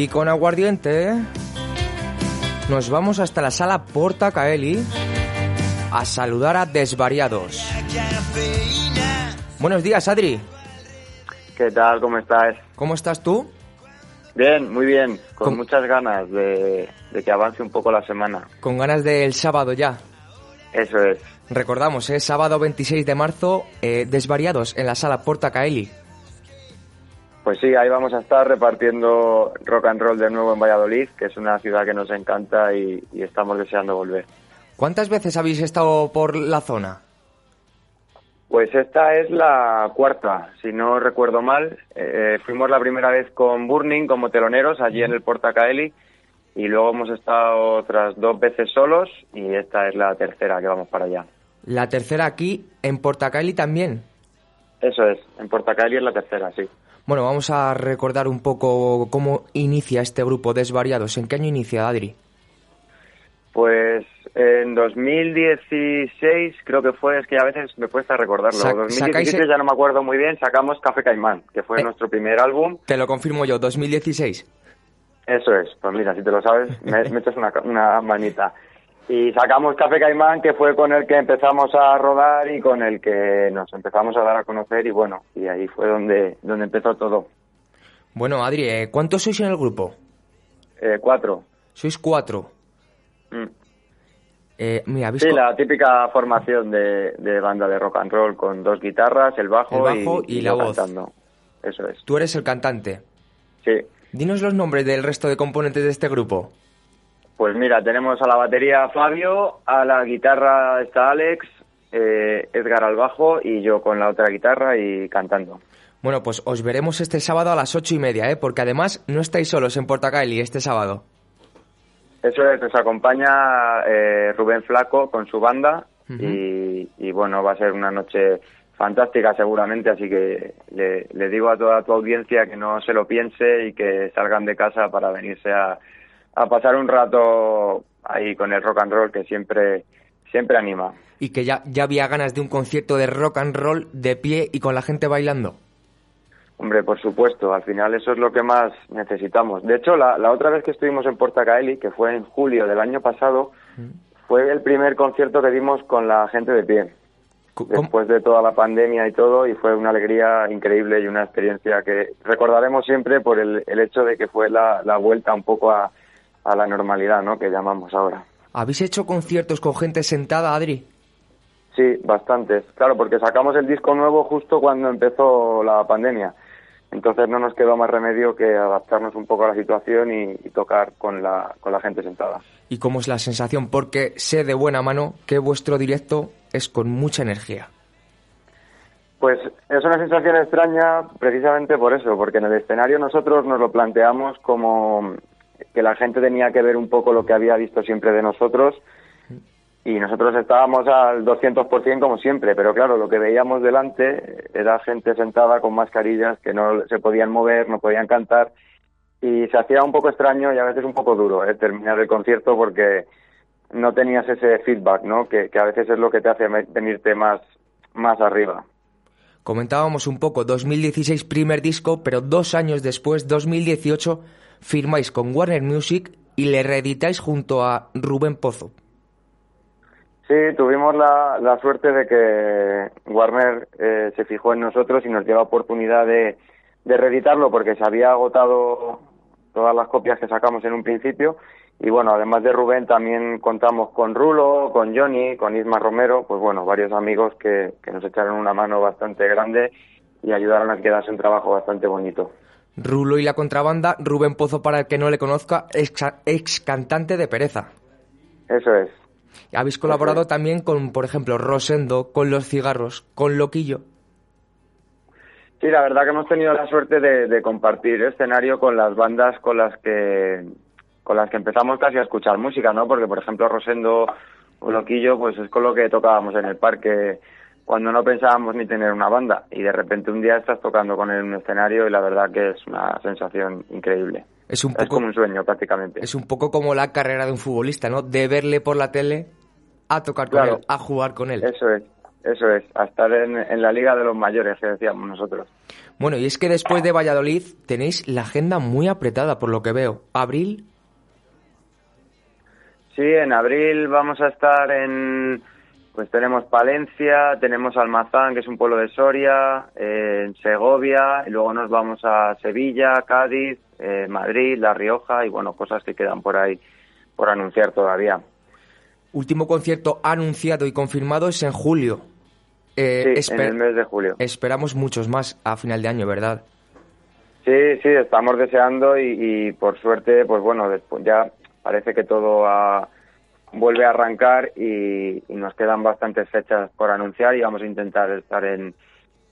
Y con aguardiente nos vamos hasta la sala Porta Caeli a saludar a Desvariados. Buenos días, Adri. ¿Qué tal? ¿Cómo estás? ¿Cómo estás tú? Bien, muy bien. Con muchas ganas de, de que avance un poco la semana. Con ganas del sábado ya. Eso es. Recordamos, es sábado 26 de marzo, eh, Desvariados en la sala Porta Caeli. Pues sí, ahí vamos a estar repartiendo rock and roll de nuevo en Valladolid, que es una ciudad que nos encanta y, y estamos deseando volver. ¿Cuántas veces habéis estado por la zona? Pues esta es la cuarta, si no recuerdo mal. Eh, fuimos la primera vez con Burning como teloneros allí en el Portacaeli y luego hemos estado otras dos veces solos y esta es la tercera que vamos para allá. La tercera aquí, en Porta Caeli también. Eso es, en Portacaeli es la tercera, sí. Bueno, vamos a recordar un poco cómo inicia este grupo Desvariados. ¿En qué año inicia, Adri? Pues en 2016 creo que fue, es que a veces me cuesta recordarlo. Sac- 2017 sacáis- ya no me acuerdo muy bien, sacamos Café Caimán, que fue Eh. nuestro primer álbum. Te lo confirmo yo, 2016. Eso es, pues mira, si te lo sabes, me, me echas una, una manita. Y sacamos Café Caimán, que fue con el que empezamos a rodar y con el que nos empezamos a dar a conocer y bueno, y ahí fue donde, donde empezó todo. Bueno, Adri, eh, ¿cuántos sois en el grupo? Eh, cuatro. Sois cuatro. Mm. Eh, mira, Sí, la típica formación de, de banda de rock and roll con dos guitarras, el bajo, El bajo y la voz. cantando. Eso es. Tú eres el cantante. Sí. Dinos los nombres del resto de componentes de este grupo. Pues mira, tenemos a la batería Fabio, a la guitarra está Alex, eh, Edgar al bajo y yo con la otra guitarra y cantando. Bueno, pues os veremos este sábado a las ocho y media, ¿eh? Porque además no estáis solos en Portacaeli este sábado. Eso es, nos acompaña eh, Rubén Flaco con su banda y, y bueno, va a ser una noche fantástica seguramente, así que le, le digo a toda tu audiencia que no se lo piense y que salgan de casa para venirse a, a pasar un rato ahí con el rock and roll que siempre, siempre anima. Y que ya, ya había ganas de un concierto de rock and roll de pie y con la gente bailando. Hombre, por supuesto, al final eso es lo que más necesitamos. De hecho, la, la otra vez que estuvimos en Portacaeli, que fue en julio del año pasado, fue el primer concierto que dimos con la gente de pie. Después de toda la pandemia y todo, y fue una alegría increíble y una experiencia que recordaremos siempre por el, el hecho de que fue la, la vuelta un poco a, a la normalidad, ¿no? Que llamamos ahora. ¿Habéis hecho conciertos con gente sentada, Adri? Sí, bastantes. Claro, porque sacamos el disco nuevo justo cuando empezó la pandemia. Entonces no nos quedó más remedio que adaptarnos un poco a la situación y, y tocar con la, con la gente sentada. ¿Y cómo es la sensación? Porque sé de buena mano que vuestro directo es con mucha energía. Pues es una sensación extraña precisamente por eso, porque en el escenario nosotros nos lo planteamos como que la gente tenía que ver un poco lo que había visto siempre de nosotros y nosotros estábamos al 200% como siempre, pero claro, lo que veíamos delante era gente sentada con mascarillas que no se podían mover, no podían cantar y se hacía un poco extraño y a veces un poco duro ¿eh? terminar el concierto porque no tenías ese feedback, ¿no? Que, que a veces es lo que te hace venirte más, más arriba. Comentábamos un poco 2016 primer disco, pero dos años después, 2018, firmáis con Warner Music y le reeditáis junto a Rubén Pozo. Sí, tuvimos la, la suerte de que Warner eh, se fijó en nosotros y nos dio la oportunidad de, de reeditarlo porque se había agotado todas las copias que sacamos en un principio. Y bueno, además de Rubén, también contamos con Rulo, con Johnny, con Isma Romero, pues bueno, varios amigos que, que nos echaron una mano bastante grande y ayudaron a que quedase un trabajo bastante bonito. Rulo y la contrabanda, Rubén Pozo, para el que no le conozca, ex, ex cantante de Pereza. Eso es. Habéis colaborado también con, por ejemplo, Rosendo, con Los Cigarros, con Loquillo. Sí, la verdad que hemos tenido la suerte de, de compartir escenario con las bandas con las que con las que empezamos casi a escuchar música, ¿no? Porque, por ejemplo, Rosendo o Loquillo, pues es con lo que tocábamos en el parque cuando no pensábamos ni tener una banda. Y de repente un día estás tocando con él en un escenario y la verdad que es una sensación increíble. Es un Es poco, como un sueño prácticamente. es un poco como la carrera de un futbolista, ¿no? De verle por la tele a tocar con él, a jugar con él. Eso es, eso es, a estar en, en la liga de los mayores que decíamos nosotros. Bueno, y es que después de Valladolid tenéis la agenda muy apretada, por lo que veo. Abril, Sí, en abril vamos a estar en, pues tenemos Palencia, tenemos Almazán, que es un pueblo de Soria, eh, en Segovia, y luego nos vamos a Sevilla, Cádiz, eh, Madrid, La Rioja, y bueno, cosas que quedan por ahí por anunciar todavía. último concierto anunciado y confirmado es en julio. Eh, Sí, en el mes de julio. Esperamos muchos más a final de año, ¿verdad? Sí, sí, estamos deseando y, y por suerte, pues bueno, después ya parece que todo ha- vuelve a arrancar y, y nos quedan bastantes fechas por anunciar y vamos a intentar estar en,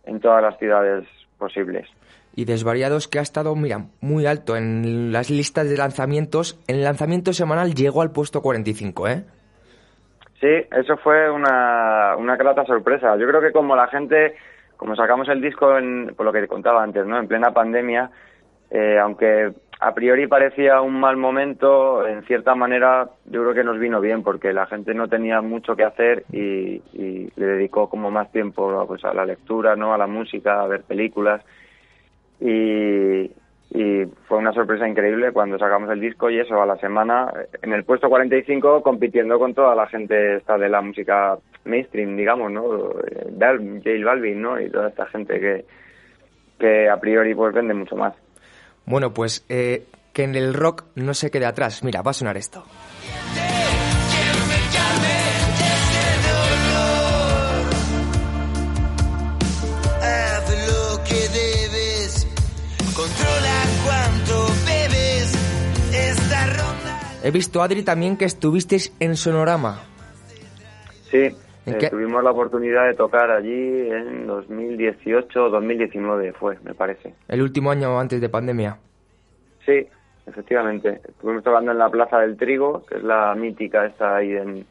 en todas las ciudades posibles. Y Desvariados que ha estado, mira, muy alto en las listas de lanzamientos. En el lanzamiento semanal llegó al puesto 45, ¿eh? Sí, eso fue una, una grata sorpresa. Yo creo que como la gente, como sacamos el disco, en, por lo que te contaba antes, ¿no? En plena pandemia, eh, aunque a priori parecía un mal momento, en cierta manera yo creo que nos vino bien porque la gente no tenía mucho que hacer y, y le dedicó como más tiempo pues, a la lectura, ¿no? A la música, a ver películas y, fue una sorpresa increíble cuando sacamos el disco y eso a la semana en el puesto 45 compitiendo con toda la gente esta de la música mainstream digamos no J Balvin no y toda esta gente que que a priori pues vende mucho más Bueno, pues eh, que en el rock no se quede atrás. Mira, va a sonar esto. He visto, Adri, también que estuvisteis en Sonorama. sí ¿En eh, tuvimos la oportunidad de tocar allí en 2018 o 2019 fue me parece El último año antes de pandemia. Sí, efectivamente. Estuvimos tocando en la Plaza del Trigo, que es la mítica esta ahí en,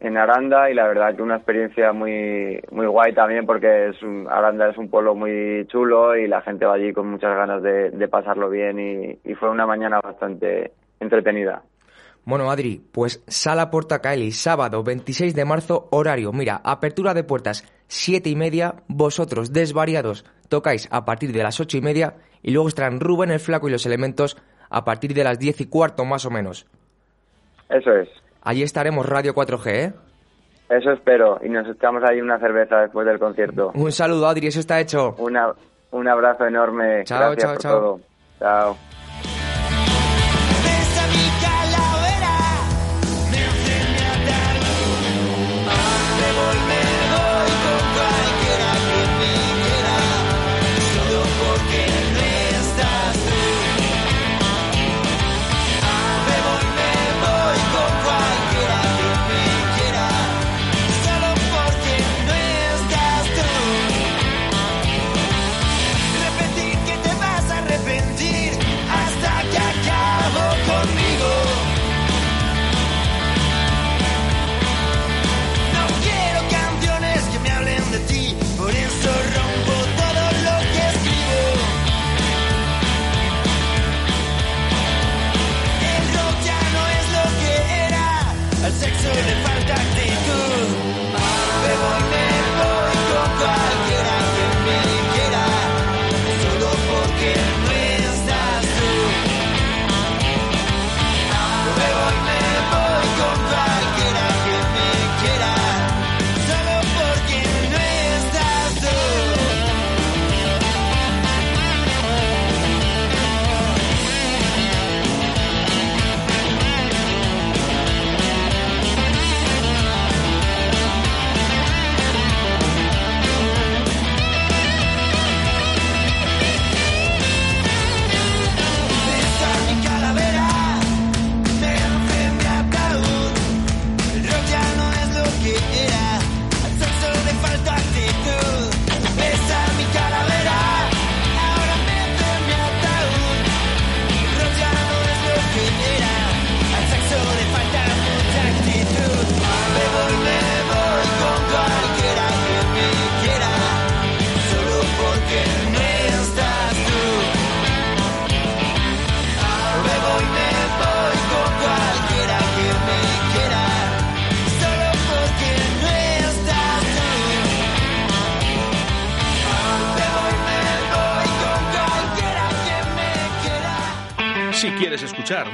en Aranda, y la verdad que una experiencia muy muy guay también, porque es un- Aranda es un pueblo muy chulo y la gente va allí con muchas ganas de, de pasarlo bien y, y fue una mañana bastante entretenida. Bueno, Adri, pues Sala Portacaeli, sábado 26 de marzo, horario. Mira, apertura de puertas 7 y media, vosotros desvariados tocáis a partir de las 8 y media y luego estarán Rubén el Flaco y los elementos a partir de las 10 y cuarto más o menos. Eso es. Allí estaremos Radio 4G, ¿eh? Eso espero. Y nos echamos ahí una cerveza después del concierto. Un saludo, Adri, eso está hecho. Una, un abrazo enorme. Chao, Gracias chao, por chao. todo. Chao.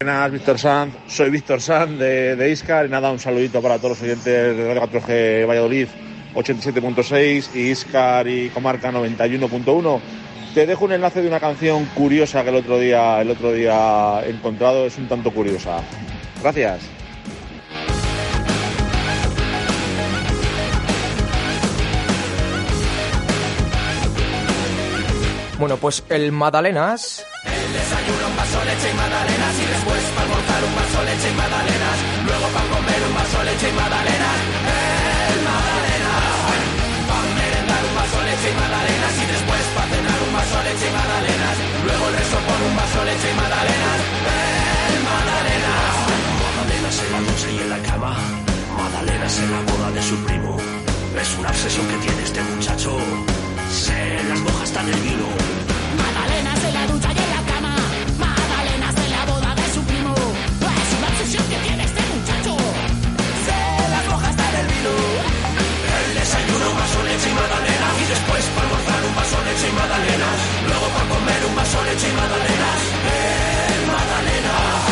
Buenas, Víctor Sanz. Soy Víctor Sanz de, de Iscar y nada, un saludito para todos los oyentes de Radio 4G Valladolid 87.6 y Iscar y Comarca 91.1. Te dejo un enlace de una canción curiosa que el otro día, el otro día he encontrado, es un tanto curiosa. Gracias. Bueno, pues el Madalenas El desayuno, un vaso leche y magdalenas y después para almorzar un vaso leche y magdalenas. Luego para comer un vaso leche y magdalenas. El magdalenas. Para merendar un vaso leche y magdalenas y después para cenar un vaso leche y magdalenas. Luego el resto por un vaso leche y magdalenas. El magdalenas. Magdalenas en la noche y en la cama. Magdalenas en la boda de su primo. Es una obsesión que tiene este muchacho. Se las moja hasta en el vino. Magdalenas en la ducha leche y magdalenas. Luego para comer un vaso leche y magdalenas. El magdalenas.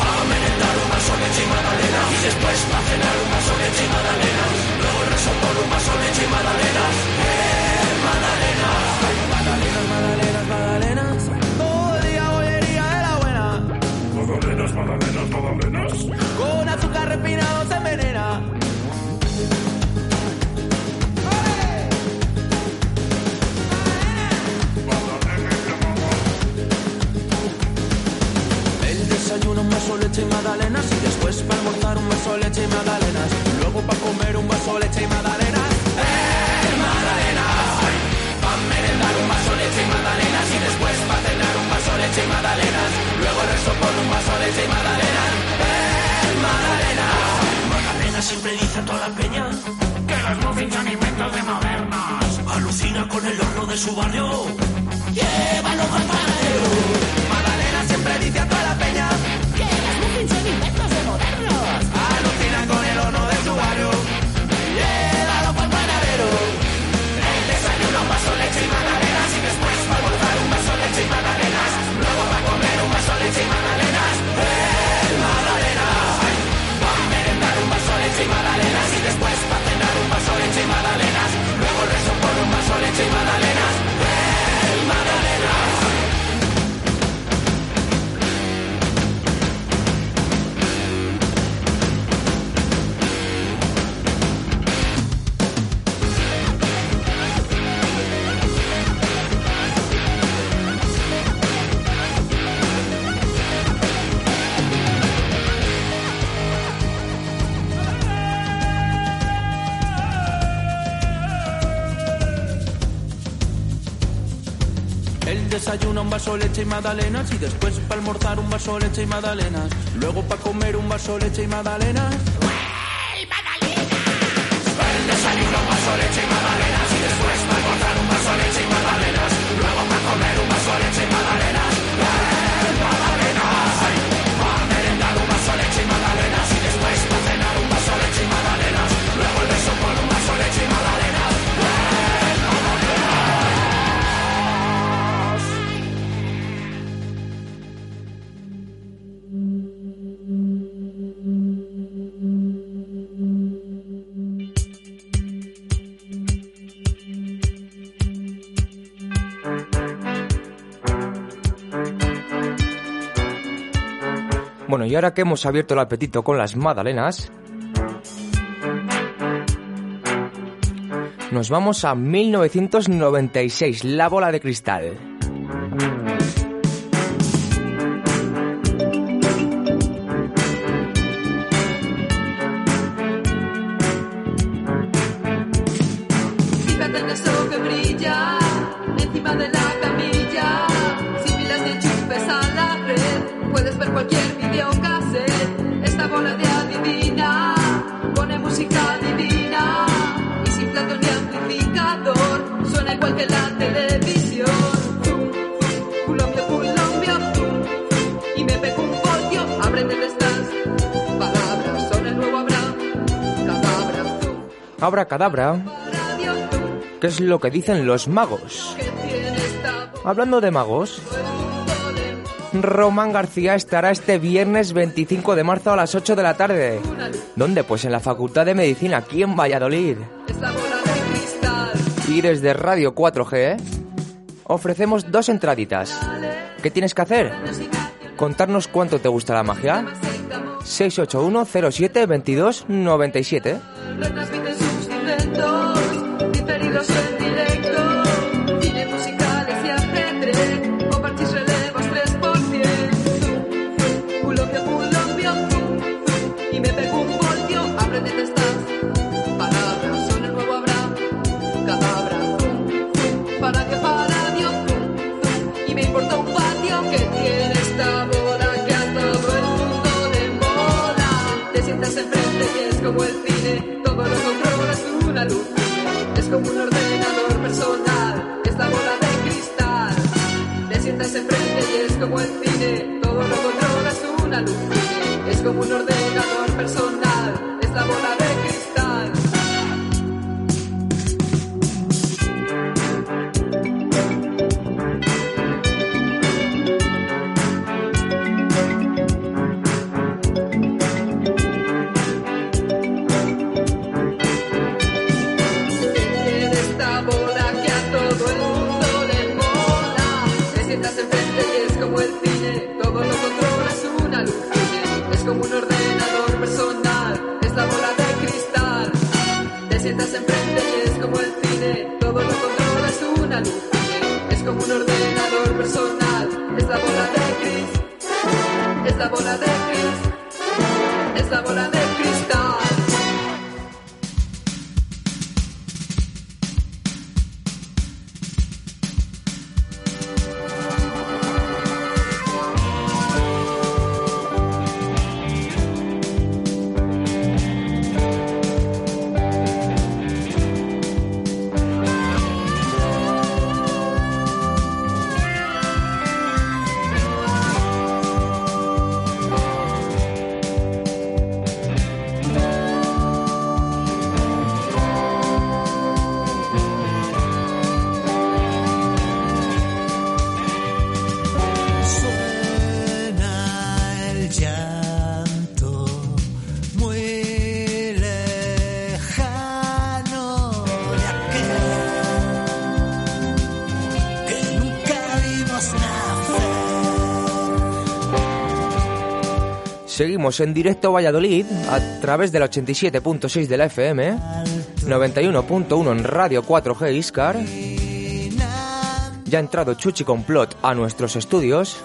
Para merendar un vaso leche y magdalenas. Y después para cenar un vaso leche y magdalenas. Luego el por un vaso leche y magdalenas. El magdalenas. Magdalenas, magdalenas, magdalenas. Todo día bollería de la buena. Magdalenas, magdalenas, magdalenas. Con azúcar refinado se envenena. Vaso leche y magdalenas y después para almorzar un vaso leche y magdalenas. Luego para comer un vaso leche y magdalenas. ¡Eh, magdalenas! Para merendar un vaso leche y magdalenas y después para cenar un vaso leche y magdalenas. Luego resto por un vaso leche y magdalenas. ¡Eh, magdalenas! Magdalena siempre dice a toda la peña que los muffins son inventos de modernos. Alucina con el horno de su barrio. Llévalo al. Un vaso leche vaso leche y magdalenas y después para almorzar un vaso leche y magdalenas. Luego para comer un vaso leche y magdalenas. El desayuno, un vaso leche y magdalenas Bueno, y ahora que hemos abierto el apetito con las magdalenas, nos vamos a 1996, la bola de cristal. Abra cadabra. ¿Qué es lo que dicen los magos? Hablando de magos, Román García estará este viernes 25 de marzo a las 8 de la tarde. ¿Dónde? Pues en la Facultad de Medicina, aquí en Valladolid. Y desde Radio 4G ofrecemos dos entraditas. ¿Qué tienes que hacer? Contarnos cuánto te gusta la magia. 681 07 22 97. Un ordenador Seguimos en directo Valladolid a través del 87.6 de la FM, 91.1 en Radio 4G Iscar. Ya ha entrado Chuchi Complot a nuestros estudios.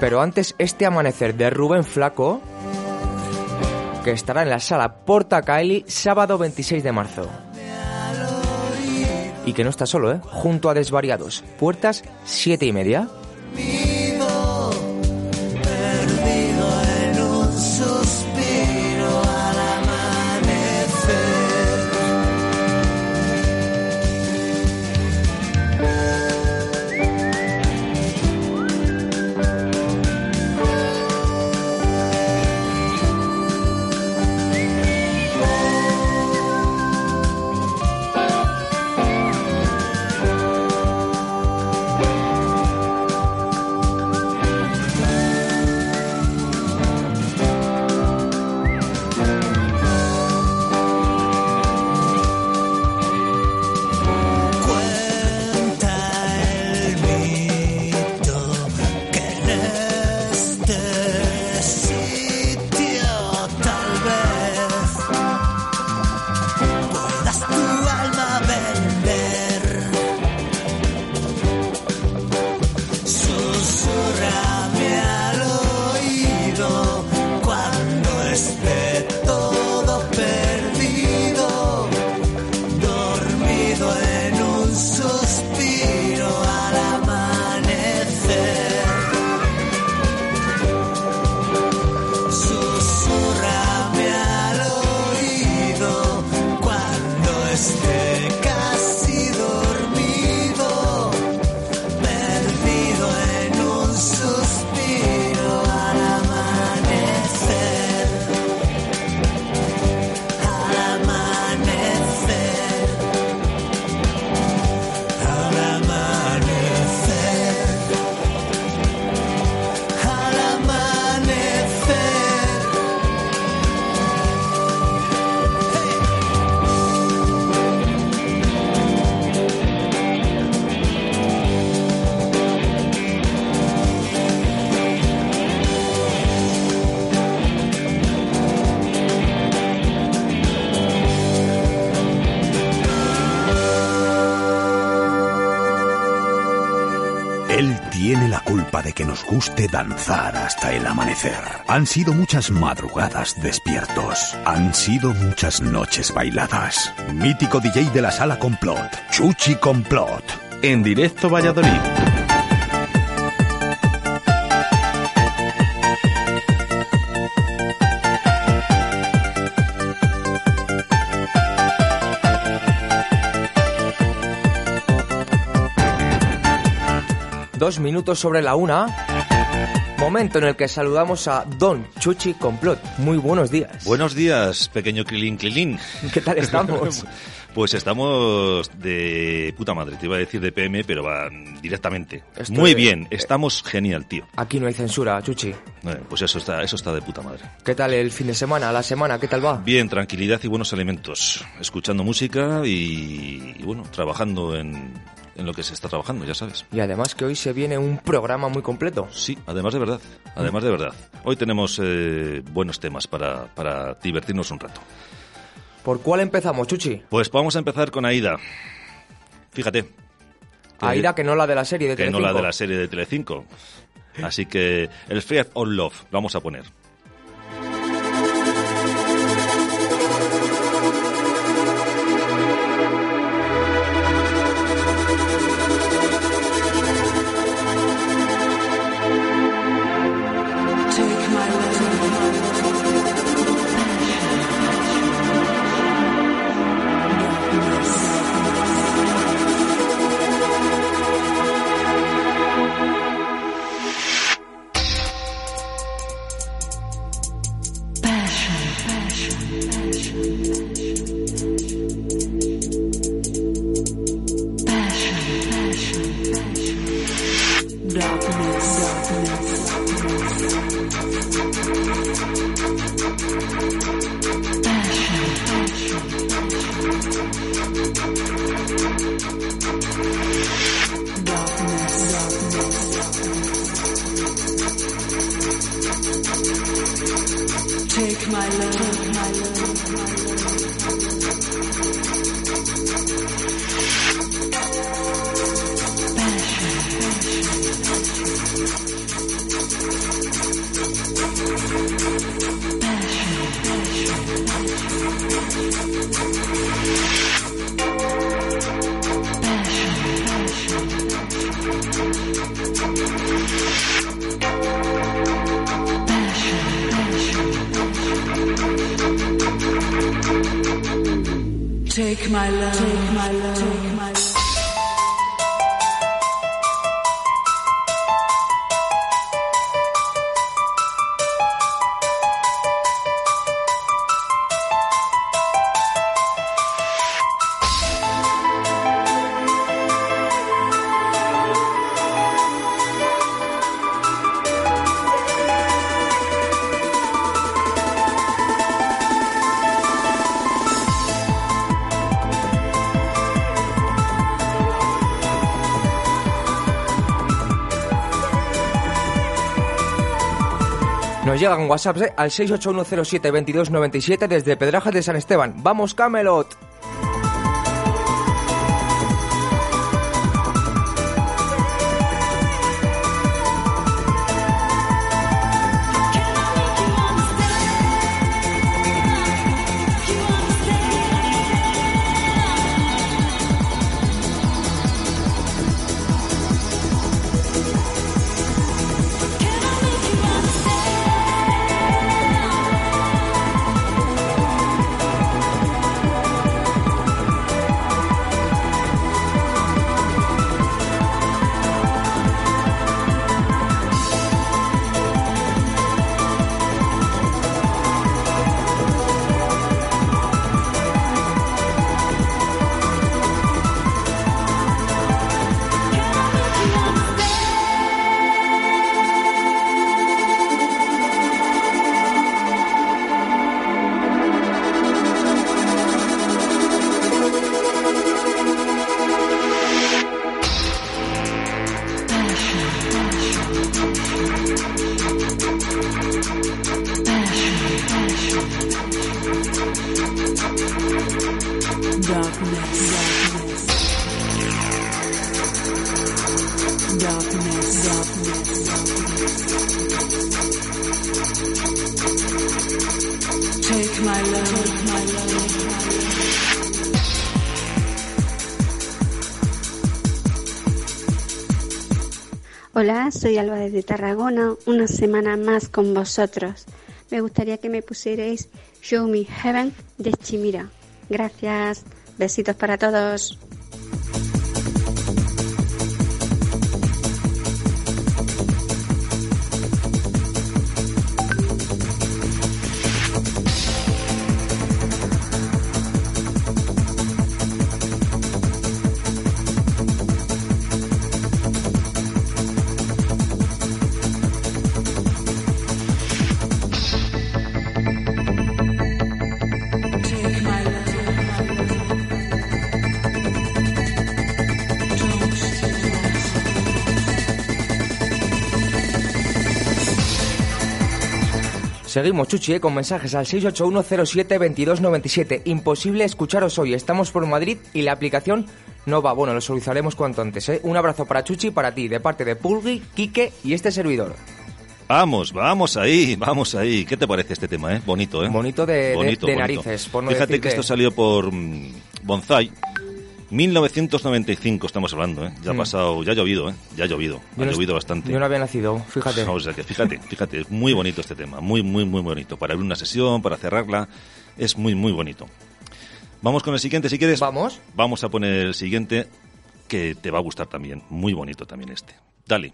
Pero antes este amanecer de Rubén Flaco, que estará en la sala Porta Caeli sábado 26 de marzo. Y que no está solo, ¿eh? Junto a Desvariados. Puertas 7 y media. Guste danzar hasta el amanecer. Han sido muchas madrugadas despiertos. Han sido muchas noches bailadas. Mítico DJ de la sala Complot, Chuchi Complot. En directo Valladolid. Dos minutos sobre la una. Momento en el que saludamos a Don Chuchi Complot. Muy buenos días. Buenos días, pequeño Crilín Crilín. ¿Qué tal estamos? pues estamos de puta madre, te iba a decir de PM, pero va directamente. Muy bien, estamos genial, tío. Aquí no hay censura, Chuchi. Eh, Pues eso está, eso está de puta madre. ¿Qué tal el fin de semana, la semana? ¿Qué tal va? Bien, tranquilidad y buenos alimentos. Escuchando música y, y bueno, trabajando en, en lo que se está trabajando, ya sabes. Y además que hoy se viene un programa muy completo. Sí, además de verdad, además de verdad. Hoy tenemos eh, buenos temas para, para divertirnos un rato. ¿Por cuál empezamos, Chuchi? Pues vamos a empezar con Aida. Fíjate. Aida, que no la de la serie de que no Telecinco. la de la serie de Telecinco. Así que el Fear of Love lo vamos a poner. Llegan WhatsApps eh, al 681072297 desde Pedrajas de San Esteban. ¡Vamos, Camelot! Hola, soy Alba desde Tarragona, una semana más con vosotros. Me gustaría que me pusierais Show Me Heaven de Chimira. Gracias, besitos para todos. Seguimos, Chuchi, eh, con mensajes al 681072297. Imposible escucharos hoy. Estamos por Madrid y la aplicación no va. Bueno, lo solucionaremos cuanto antes. ¿eh? Un abrazo para Chuchi y para ti, de parte de Pulgui, Quique y este servidor. Vamos, vamos ahí, vamos ahí. ¿Qué te parece este tema, eh? Bonito, ¿eh? Bonito de- de- de narices, por no Fíjate que- esto salió por mm, Bonsai. 1995 estamos hablando, ¿eh? Ya ha pasado, ya ha llovido, ¿eh? Ya ha llovido, Yo ha no llovido bastante. Yo no había nacido, fíjate. O sea que fíjate, fíjate, es muy bonito este tema, muy, muy, muy bonito. Para abrir una sesión, para cerrarla, es muy, muy bonito. Vamos con el siguiente, si quieres. Vamos. Vamos a poner el siguiente, que te va a gustar también. Muy bonito también este. Dale.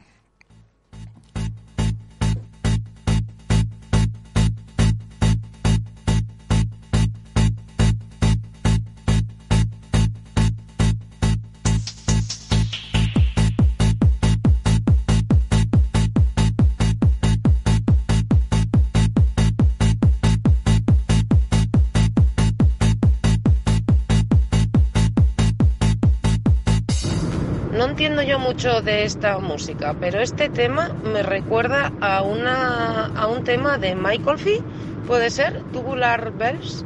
De esta música, pero este tema me recuerda a una a un tema de Michael Fee, puede ser Tubular Bells.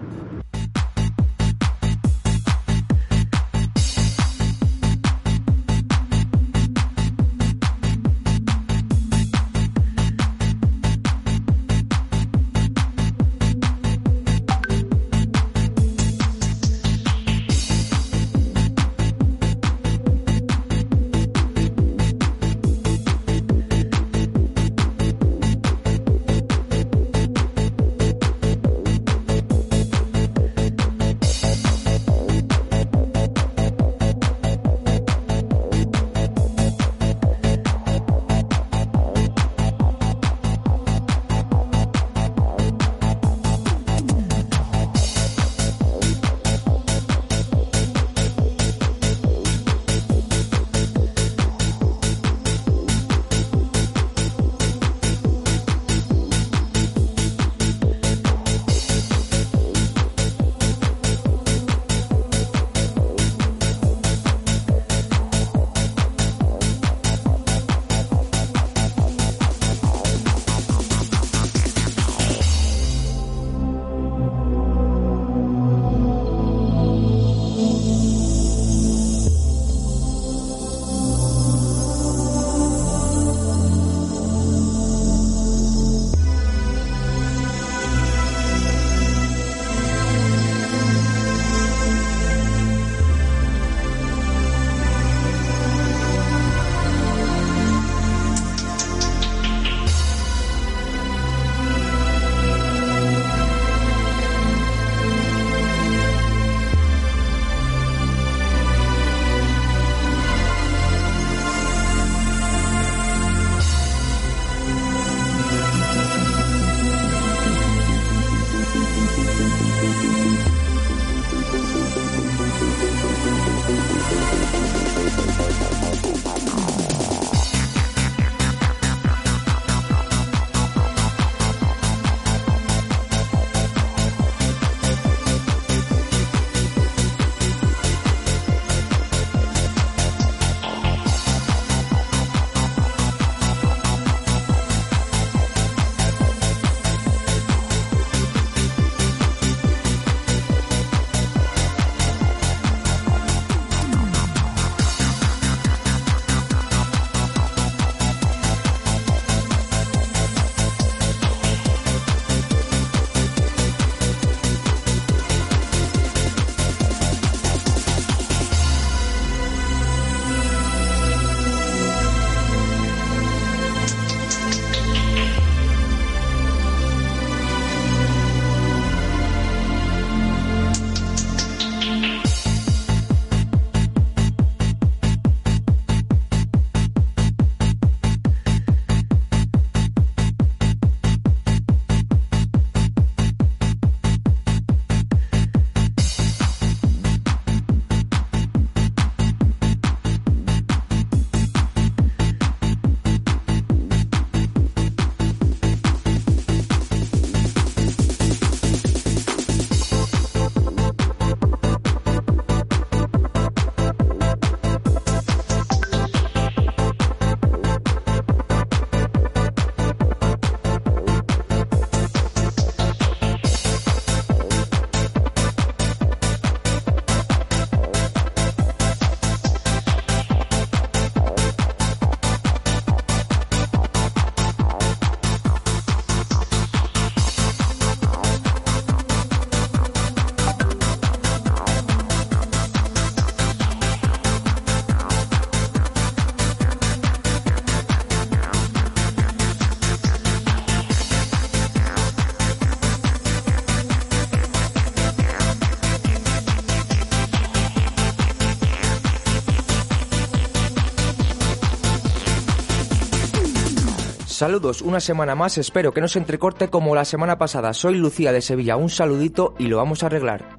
Saludos, una semana más, espero que no se entrecorte como la semana pasada. Soy Lucía de Sevilla, un saludito y lo vamos a arreglar.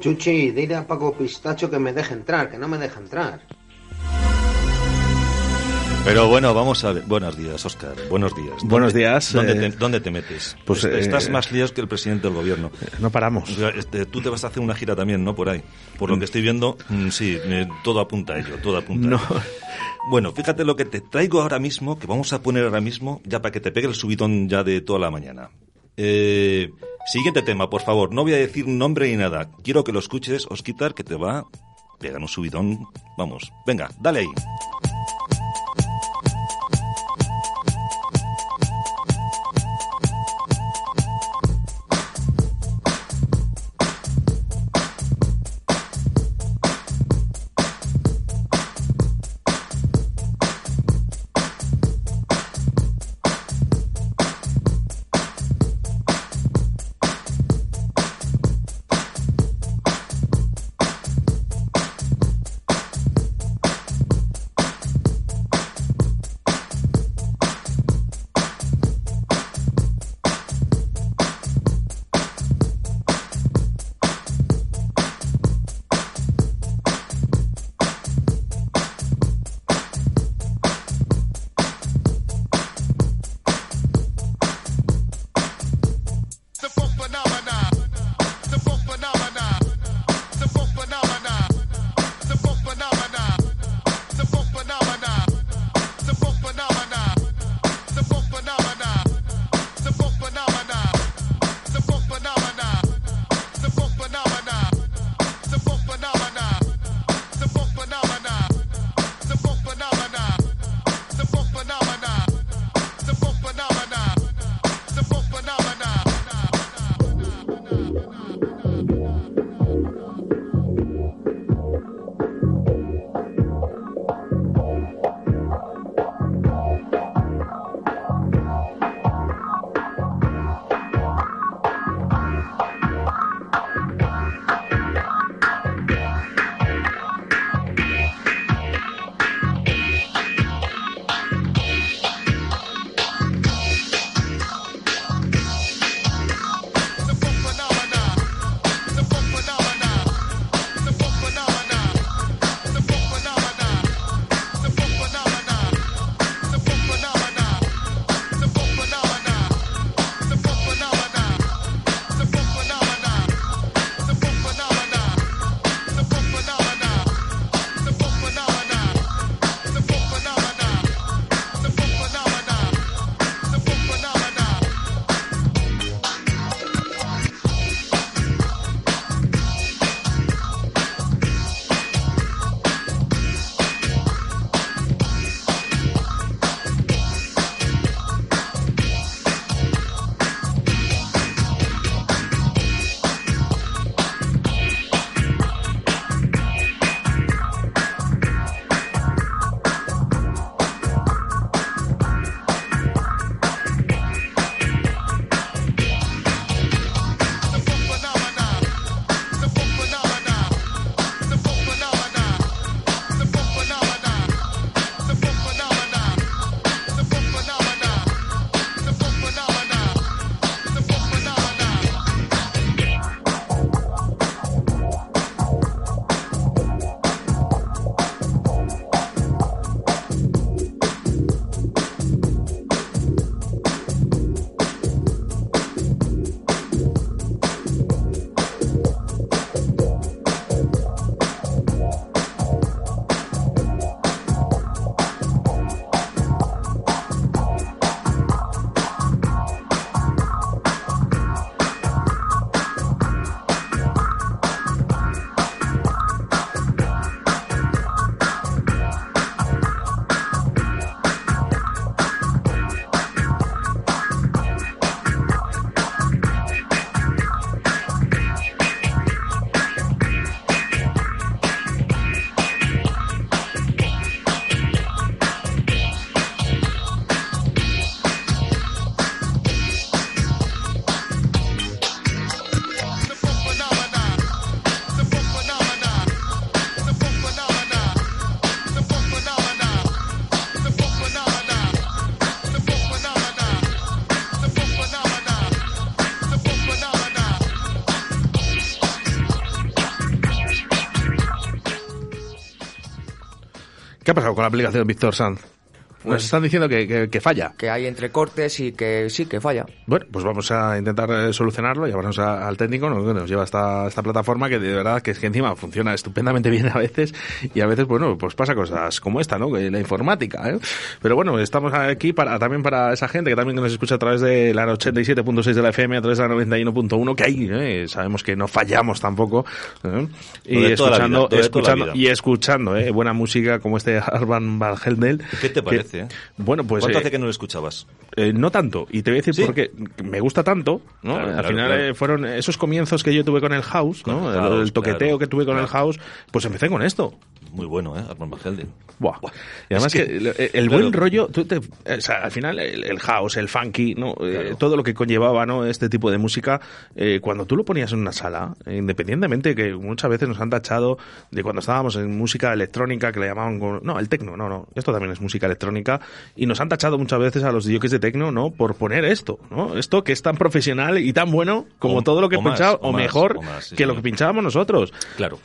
Chuchi, dile a Paco Pistacho que me deje entrar, que no me deja entrar. Pero bueno, vamos a ver. Buenos días, Oscar. Buenos días. ¿Dónde- Buenos días, ¿Dónde, eh, te, dónde te metes? pues, Est- Estás eh, más liado que el presidente del gobierno. No paramos. Este, tú te vas a hacer una gira también, ¿no? Por ahí. Por lo que estoy viendo, mm, sí, eh, todo apunta a ello, todo apunta No. a ello. Bueno, fíjate lo que te traigo ahora mismo, que vamos a poner ahora mismo, ya para que te pegue el subidón ya de toda la mañana. Eh, siguiente tema, por favor. No voy a decir nombre ni nada. Quiero que lo escuches, Osquitar, que te va a pegar un subidón. Vamos, venga, dale ahí. Con la aplicación Víctor Sanz? Nos Pues- están diciendo que, que- que falla. Que hay entrecortes y que sí, que falla. Bueno, pues vamos a intentar eh, solucionarlo. Llevarnos a- al técnico ¿no? que nos lleva esta, esta plataforma que de verdad que es que encima funciona estupendamente bien a veces y a veces, bueno, pues pasa cosas como esta, ¿no? Que La informática, ¿eh? Pero bueno, estamos aquí para también para esa gente que también nos escucha a través de la 87.6 de la FM, a través de la 91.1, que ahí ¿eh? sabemos que no fallamos tampoco. ¿eh? Y escuchando, vida, escuchando y escuchando ¿eh? buena música como este Arban Van Helden. ¿Qué te parece? Eh? Bueno, pues... ¿Cuánto eh, hace que no lo escuchabas? eh, no tanto, y te voy a decir por qué. Me gusta tanto, ¿no? Claro, Al claro, final claro. eh, fueron esos comienzos que yo tuve con el house, ¿no? Con el El- house, el toqueteo que tuve con el house, pues empecé con esto. Muy bueno, ¿eh? Armand Van Helden. Buah. Y además Es que, que- el, claro. buen rollo, tú te- o sea, al final el, el house, el funky, ¿no? Eh, todo lo que conllevaba, ¿no? Este tipo de música, eh, cuando tú lo ponías en una sala, eh, independientemente que muchas veces nos han tachado de cuando estábamos en música electrónica que le llamaban, no, el tecno, no, no, esto también es música electrónica y nos han tachado muchas veces a los DJs de tecno, ¿no? Por poner esto, ¿no? Esto que es tan profesional y tan bueno como O- todo lo que pinchaba, o o, mejor más, sí, que lo que pinchábamos nosotros. Claro.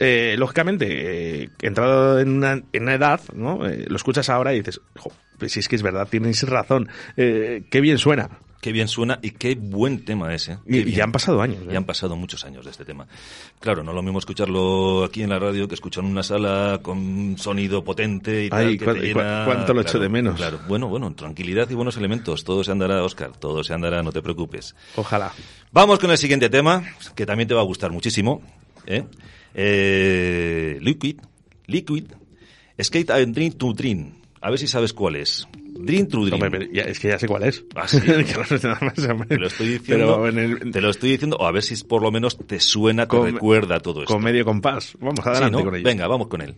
Eh, lógicamente, eh, entrado en una, en una edad, ¿no? Eh, lo escuchas ahora y dices, "Jo, pues si es que es verdad, tienes razón, eh, qué bien suena. Qué bien suena y qué buen tema es, ¿eh? Y- ya han pasado años. Ya han pasado muchos años de este tema. Claro, no lo mismo escucharlo aquí en la radio que escucharlo en una sala con sonido potente y tal. Ay, que cu- te cu- llena- cuánto lo echo claro, de menos. Claro, bueno, bueno, tranquilidad y buenos elementos. Todo se andará, Oscar, todo se andará, no te preocupes. Ojalá. Vamos con el siguiente tema, que también te va a gustar muchísimo. ¿eh? Eh, liquid, Liquid, Skate and Dream to Dream. A ver si sabes cuál es. Dream to Dream. Hombre, ya- es que ya sé cuál es. ¿Ah, sí? Te lo estoy diciendo. El- Te lo estoy diciendo, o a ver si por lo menos te suena, te recuerda todo esto. con medio compás. Vamos, Sí, adelante ¿no? con ello. Venga, vamos con él.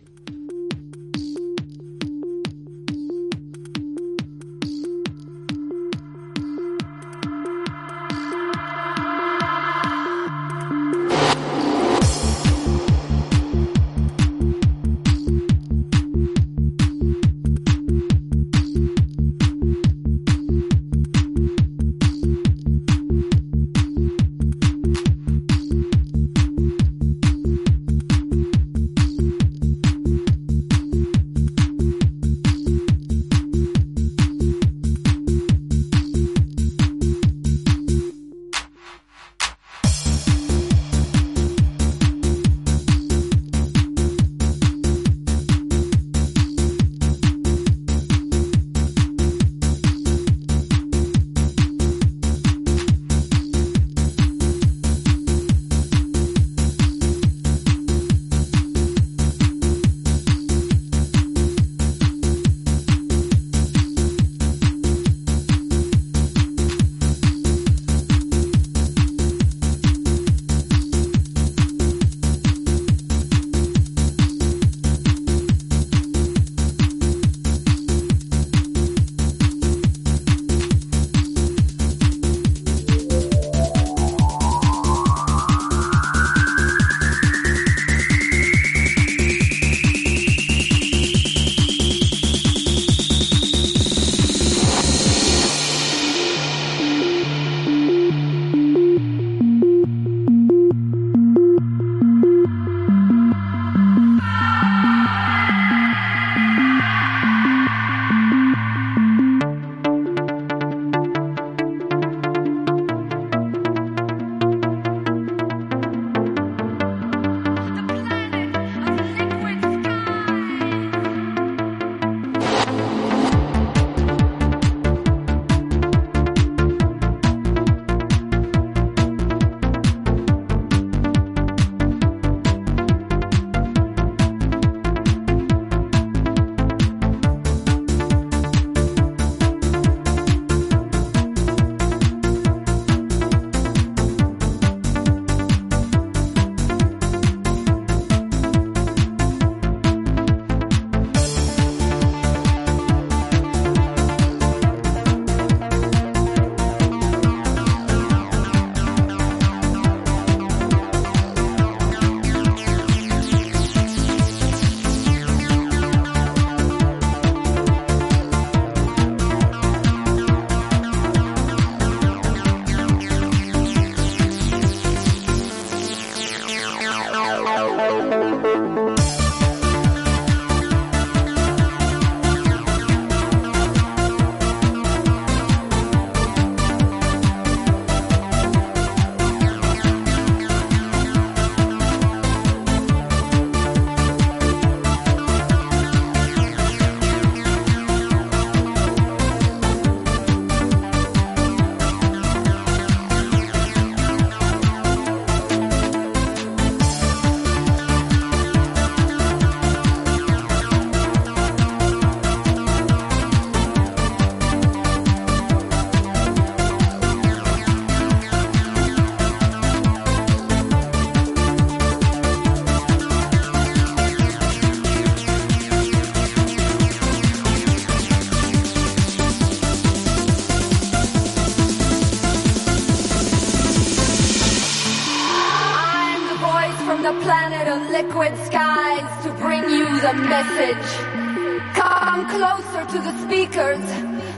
Closer to the speakers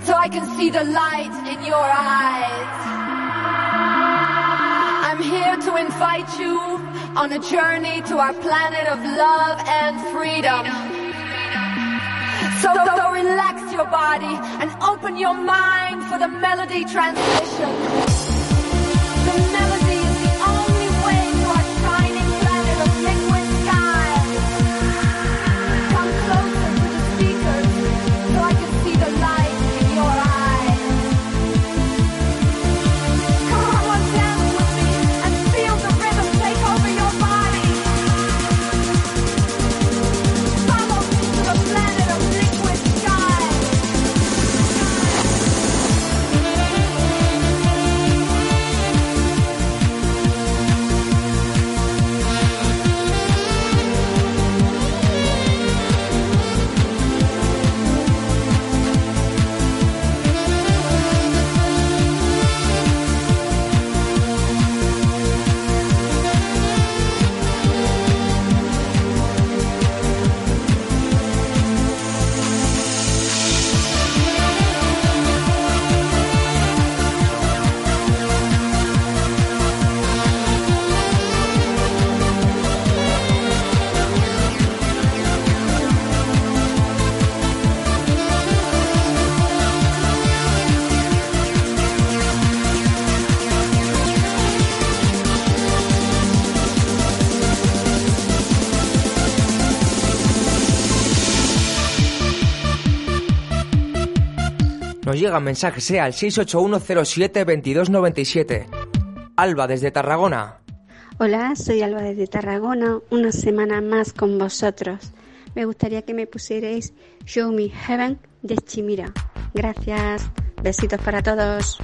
so I can see the light in your eyes. I'm here to invite you on a journey to our planet of love and freedom. So, so relax your body and open your mind for the melody transmission. The melody llegan mensajes eh, al 681072297. Alba desde Tarragona. Hola, soy Alba desde Tarragona, una semana más con vosotros. Me gustaría que me pusierais Show Me Heaven de Chimira. Gracias. Besitos para todos.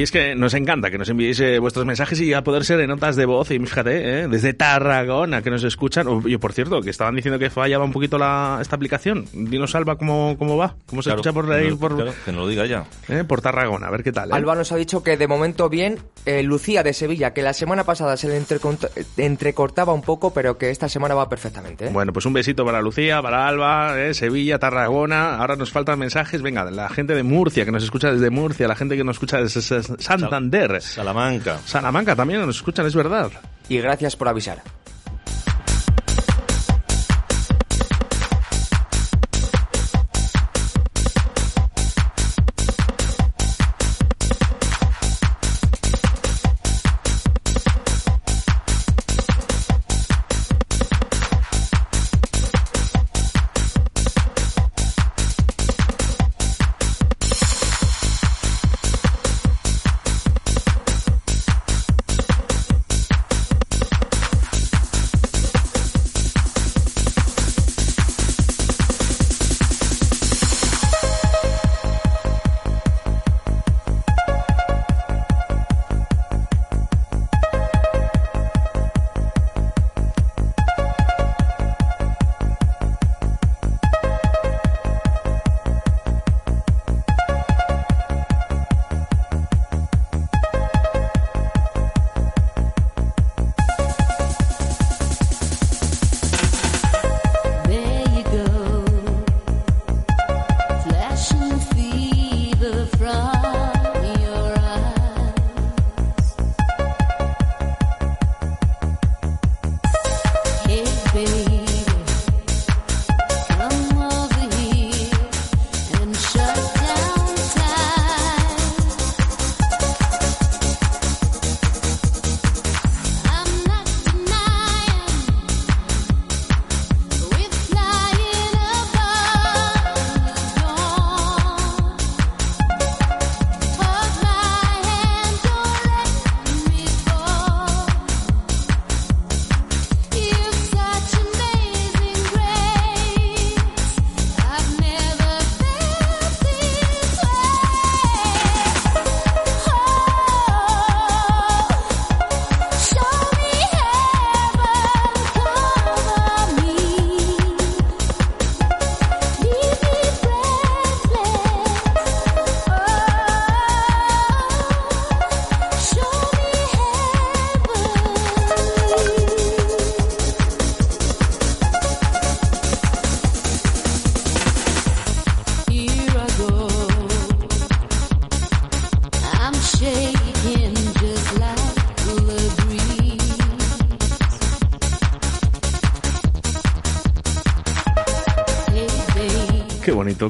Y es que nos encanta que nos enviéis eh, vuestros mensajes y a poder ser en notas de voz. Y fíjate, eh, desde Tarragona que nos escuchan. Oye, por cierto, que estaban diciendo que fallaba un poquito la, esta aplicación. Dinos, Alba, cómo, cómo va. ¿Cómo se Claro, escucha por que ahí? no- por, claro, que nos lo diga ya. eh, por Tarragona, a ver qué tal. eh. Alba nos ha dicho que de momento bien. Eh, Lucía de Sevilla, que la semana pasada se le entrecont- entrecortaba un poco, pero que esta semana va perfectamente. ¿eh? Bueno, pues un besito para Lucía, para Alba, eh, Sevilla, Tarragona. Ahora nos faltan mensajes. Venga, la gente de Murcia, que nos escucha desde Murcia, la gente que nos escucha desde Santander. Salamanca. Salamanca también nos escuchan, es verdad. Y gracias por avisar.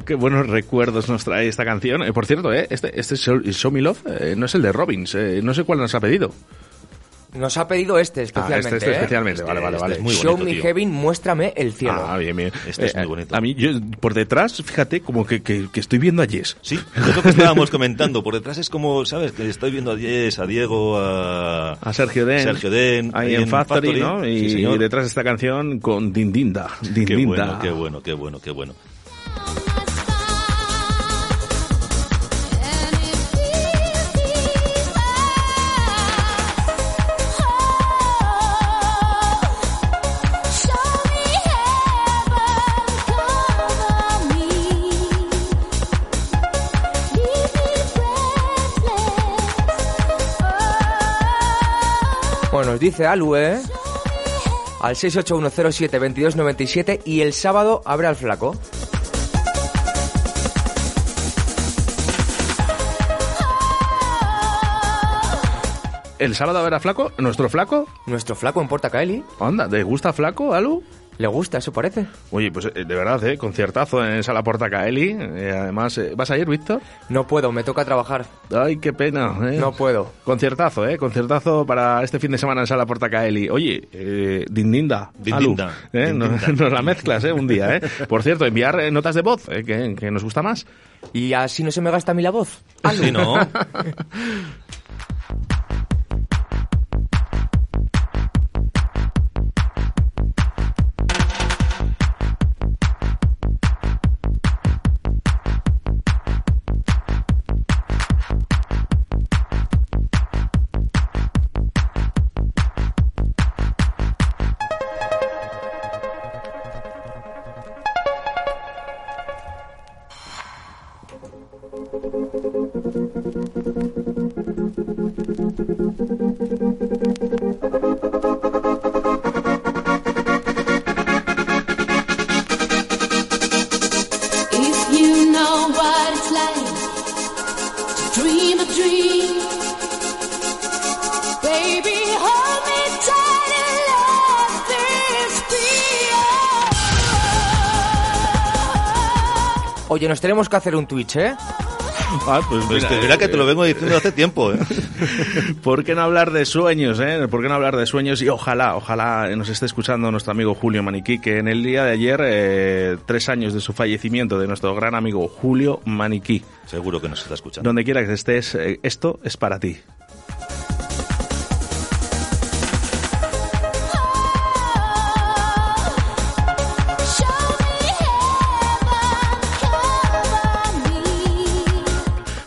Qué qué buenos recuerdos nos trae esta canción. Eh, por cierto, eh, este, este Show, Show Me Love eh, no es el de Robbins, eh, no sé cuál nos ha pedido. Nos ha pedido este especialmente. Ah, este, este ¿eh? especialmente, vale, vale, vale. Show Me Heaven, muéstrame el cielo. Ah, bien, bien. Este es muy bonito. A mí, yo, por detrás, fíjate, como que, que, que estoy viendo a Jess. Sí, es lo que estábamos comentando. Por detrás es como, ¿sabes? Que estoy viendo a Jess, a Diego, a... A Sergio Den. Sergio Den. Ahí en Factory, ¿no? Y, Sí, y detrás esta canción con Dindinda. Qué Dindinda. bueno, qué bueno, qué bueno, qué bueno. Nos dice Alu, ¿eh? Al 681072297 y el sábado abre al flaco. ¿El sábado a Flaco? ¿Nuestro Flaco? Nuestro Flaco en Porta Caeli. Anda, ¿te gusta Flaco, Alu? Le gusta, eso parece. Oye, pues eh, de verdad, ¿eh? Conciertazo en Sala Porta Caeli. Eh, además, eh, ¿vas a ir, Víctor? No puedo, me toca trabajar. Ay, qué pena, ¿eh? No puedo. Conciertazo, ¿eh? Conciertazo para este fin de semana en Sala Porta Caeli. Oye, eh, Dindinda, Dindinda, Alu, ¿eh? Dindinda. Nos, nos la mezclas, ¿eh? Un día, ¿eh? Por cierto, enviar eh, notas de voz, ¿eh? Que, que nos gusta más. Y así no se me gasta a mí la voz. Alu. Sí, ¿no? Oye, nos tenemos que hacer un Twitch, ¿eh? Ah, pues Pues mira, que mira que te lo vengo diciendo hace tiempo, ¿eh? ¿Por qué no hablar de sueños, eh? ¿Por qué no hablar de sueños? Y ojalá, ojalá nos esté escuchando nuestro amigo Julio Maniquí, que en el día de ayer, eh, tres años de su fallecimiento, de nuestro gran amigo Julio Maniquí. Seguro que nos está escuchando. Donde quiera que estés, eh, esto es para ti.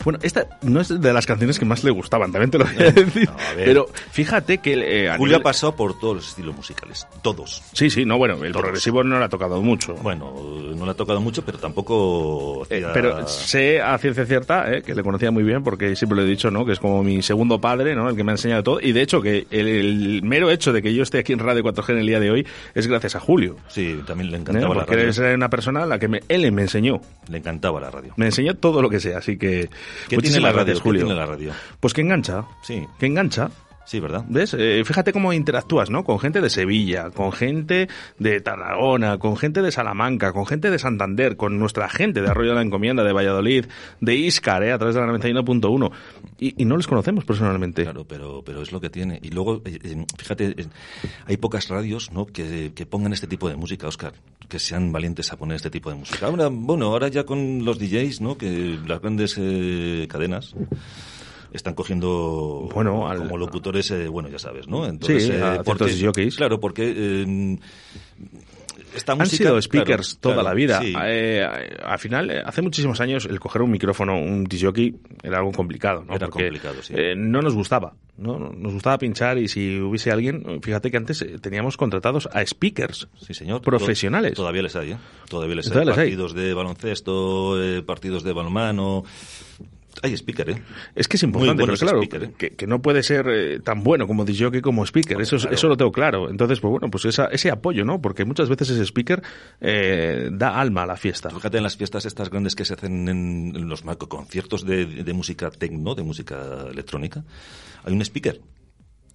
Bueno, esta no es de las canciones que más le gustaban, también te lo voy a decir. a ver. pero fíjate que... eh, Julio nivel- ha pasado por todos los estilos musicales, todos. Sí, sí, no, bueno, el progresivo no le ha tocado mucho. Bueno, no le ha tocado mucho, pero tampoco... Eh, pero sé a ciencia cierta eh, que le conocía muy bien porque siempre lo he dicho, ¿no? Que es como mi segundo padre, ¿no? El que me ha enseñado todo. Y de hecho que el, el mero hecho de que yo esté aquí en Radio 4G en el día de hoy es gracias a Julio. Sí, también le ¿eh? encantaba la Porque radio. eres una persona a la que me- él me enseñó. Le encantaba la radio. Me enseñó todo lo que sea, así que... ¿Qué tiene la radio? gracias, ¿Qué Julio. tiene la radio? Pues que engancha. Sí. Que engancha. Sí, ¿verdad? ¿Ves? Eh, fíjate cómo interactúas, ¿no? Con gente de Sevilla, con gente de Tarragona, con gente de Salamanca, con gente de Santander, con nuestra gente de Arroyo de la Encomienda, de Valladolid, de Iscar, ¿eh? A través de la 91.1. Y, y no les conocemos personalmente. Claro, pero, pero es lo que tiene. Y luego, eh, eh, fíjate, hay pocas radios ¿no? que, que pongan este tipo de música, Oscar, que sean valientes a poner este tipo de música. Ahora, bueno, ahora ya con los DJs, ¿no? que las grandes cadenas están cogiendo Bueno, al- como locutores, eh, bueno, ya sabes, ¿no? Sí, a ciertos jockeys. Claro, porque eh, esta Han sido speakers claro, toda claro, la vida. sí. Eh, al final, eh, hace muchísimos años, el coger un micrófono, un disjockey, era algo complicado, ¿no? Era Porque, complicado, sí. eh, no nos gustaba, ¿no? Nos gustaba pinchar y si hubiese alguien, fíjate que antes eh, teníamos contratados a speakers. Sí, señor. Profesionales. Todavía les hay, ¿eh? Todavía les hay. Partidos de baloncesto, eh, partidos de balonmano. Hay speaker, ¿eh? Es que es importante, pero claro, speaker, ¿eh? que, que no puede ser eh, tan bueno como disjockey como speaker, eso, claro. eso lo tengo claro. Entonces, pues bueno, pues esa- ese apoyo, ¿no? Porque muchas veces ese speaker eh, da alma a la fiesta. Fíjate en las fiestas estas grandes que se hacen en, en los macro conciertos de, de música tecno, de música electrónica, hay un speaker.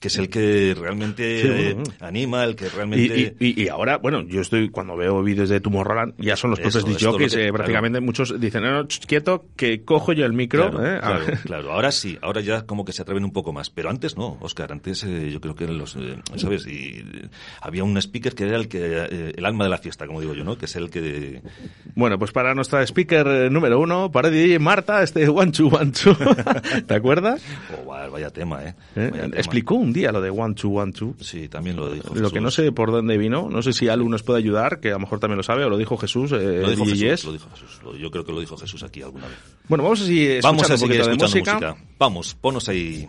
Que es el que realmente Sí, eh, bueno. anima, el que realmente... Y, y- y ahora, bueno, yo estoy, cuando veo vídeos de Tomorrowland, ya son los propios DJs, eh, prácticamente muchos dicen, no, no, quieto, que cojo yo el micro. Claro, eh, claro, claro. Ahora sí, ahora ya como que se atreven un poco más. Pero antes no, Oscar. Antes eh, yo creo que los, eh, ¿sabes? Y eh, había un speaker que era el que eh, el alma de la fiesta, como digo yo, ¿no? Que es el que... Bueno, pues para nuestra speaker eh, número uno, para DJ Marta, este One Two, ¿te acuerdas? Oh, vaya, tema, ¿eh? ¿Eh? Vaya tema. Explicó un día lo de One Two One Two. Sí, también lo dijo Lo que no sé por dónde vino, no sé si Alu nos puede ayudar, que a lo mejor también lo sabe, o lo dijo Jesús, eh, Lo dijo Jesús, lo dijo Jesús. Lo- Yo creo que lo dijo Jesús aquí alguna vez. Bueno, vamos a seguir Vamos escuchando a un seguir escuchando música. música. Vamos, ponos ahí.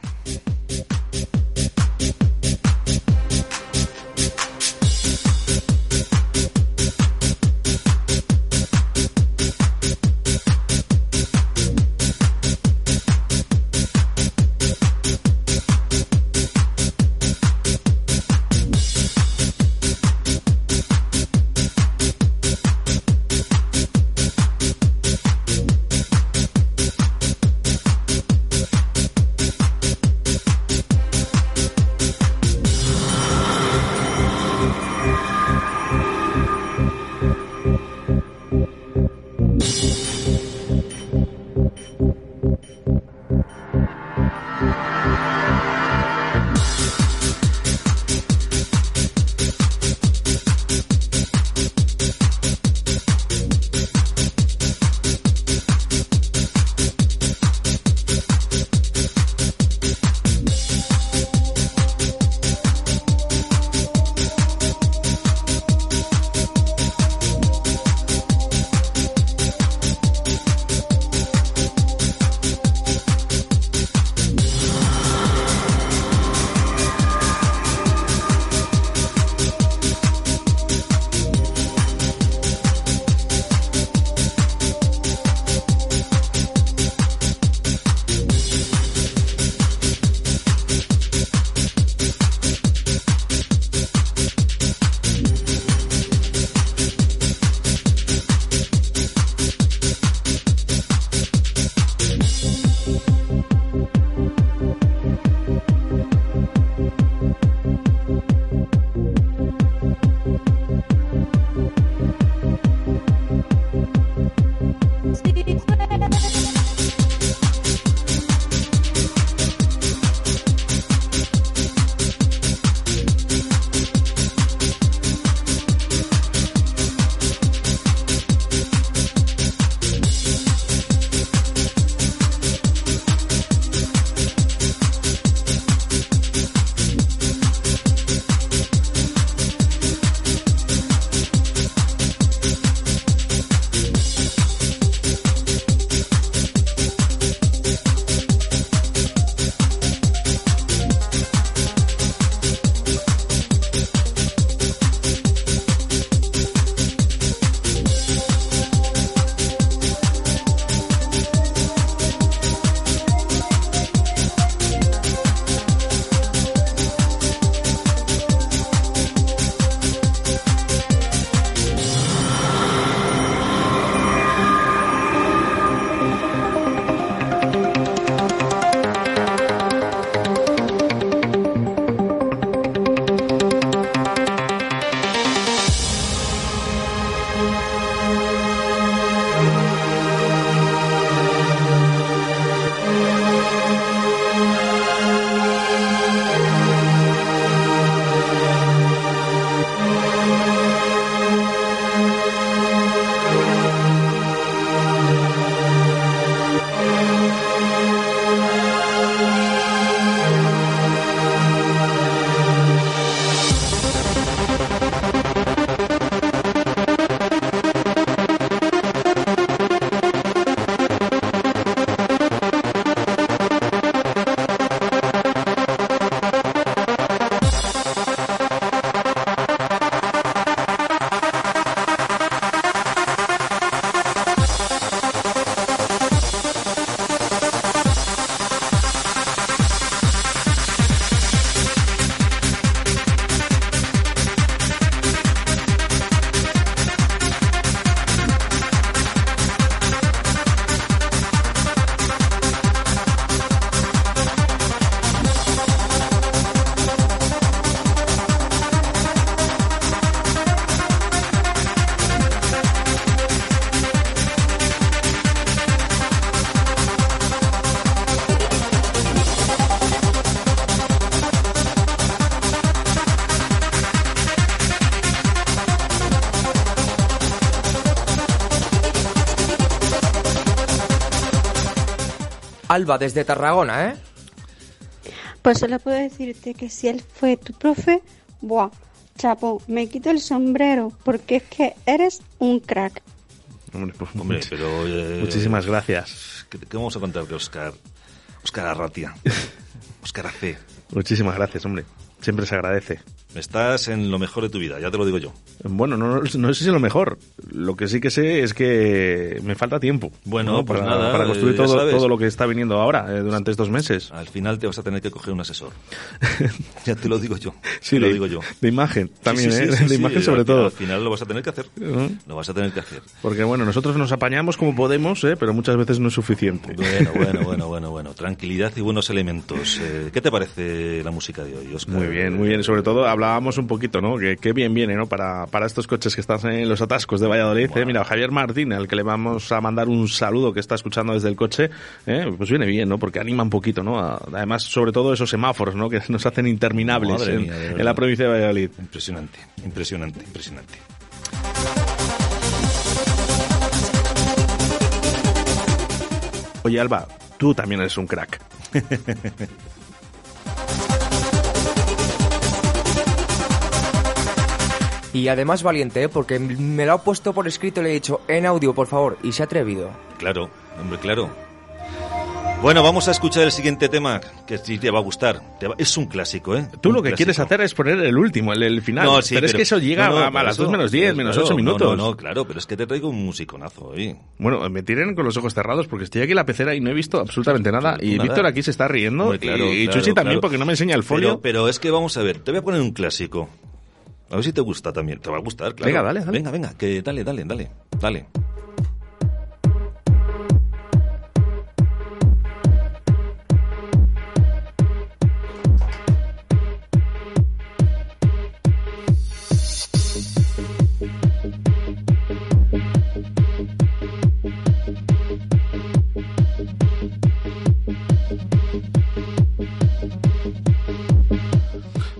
Alba desde Tarragona, ¿eh? Pues solo puedo decirte que si él fue tu profe, buah, chapo, me quito el sombrero, porque es que eres un crack. Hombre, pues, Hombre, pero... eh, Muchísimas gracias. ¿Qué, qué vamos a contar de Oscar? Oscar Arratia. Oscar AC. Muchísimas gracias, hombre. Siempre se agradece. Estás en lo mejor de tu vida, ya te lo digo yo. Bueno, no, no, sé si es lo mejor. Lo que sí que sé es que me falta tiempo. Bueno, ¿no? pues para, nada, para construir eh, todo, todo lo que está viniendo ahora eh, durante estos meses. Al final te vas a tener que coger un asesor. ya te lo digo yo. Sí, te lo digo yo. de imagen también, Sí, sí, ¿eh? de imagen sobre al- todo. Al final lo vas a tener que hacer. Lo vas a tener que hacer. Porque bueno, nosotros nos apañamos como podemos, ¿eh? pero muchas veces no es suficiente. Bueno, bueno, bueno, bueno, bueno. Tranquilidad y buenos elementos. Eh, ¿Qué te parece la música de hoy, Oscar? Muy bien, muy bien. Sobre todo hablábamos un poquito, ¿no? Que, que bien viene, ¿no? Para, para estos coches que están en los atascos de Valladolid. ¿eh? Mira, Javier Martín, al que le vamos a mandar un saludo que está escuchando desde el coche, ¿eh? pues viene bien, ¿no? Porque anima un poquito, ¿no? A- además, sobre todo esos semáforos, ¿no? Que nos hacen interminables en, mía, en la provincia de Valladolid. Impresionante, impresionante, impresionante. Oye, Alba, tú también eres un crack. Y además valiente, ¿eh? Porque me lo ha puesto por escrito y le he dicho en audio, por favor, y se ha atrevido. Claro, hombre, claro. Bueno, vamos a escuchar el siguiente tema, que sí te va a gustar. Es un clásico, ¿eh? Tú Un lo que clásico. quieres hacer es poner el último, el, el final. No, sí, pero, es que eso llega no, no, a, las eso, 2 menos 10, claro, menos claro, 8 no, minutos. No, no, claro, pero es que te traigo un musiconazo hoy. Bueno, me tiren con los ojos cerrados porque estoy aquí en la pecera y no he visto absolutamente nada. Y nada. Víctor aquí se está riendo. Hombre, claro, y y claro, Chuchi también porque no me enseña el folio. Pero, pero es que vamos a ver, te voy a poner un clásico. A ver si te gusta también. Te va a gustar, claro. Venga, dale, dale. Venga, venga, que dale, dale, dale, dale.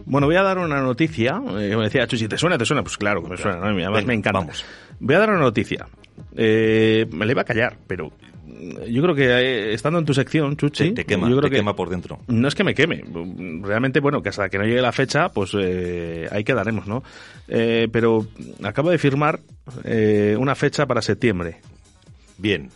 Bueno, voy a dar una noticia. Eh, me decía Chuchi, ¿te suena? ¿Te suena? Pues claro que me suena, ¿no? Además Venga, me encanta. vamos. Voy a dar una noticia. Eh, me la iba a callar, pero mm, yo creo que eh, estando en tu sección, Chuchi, Te, te quema, yo creo te que quema por dentro. no es que me queme. Realmente, bueno, que hasta que no llegue la fecha, pues eh, ahí quedaremos, ¿no? Eh, pero acabo de firmar eh, una fecha para septiembre. Bien.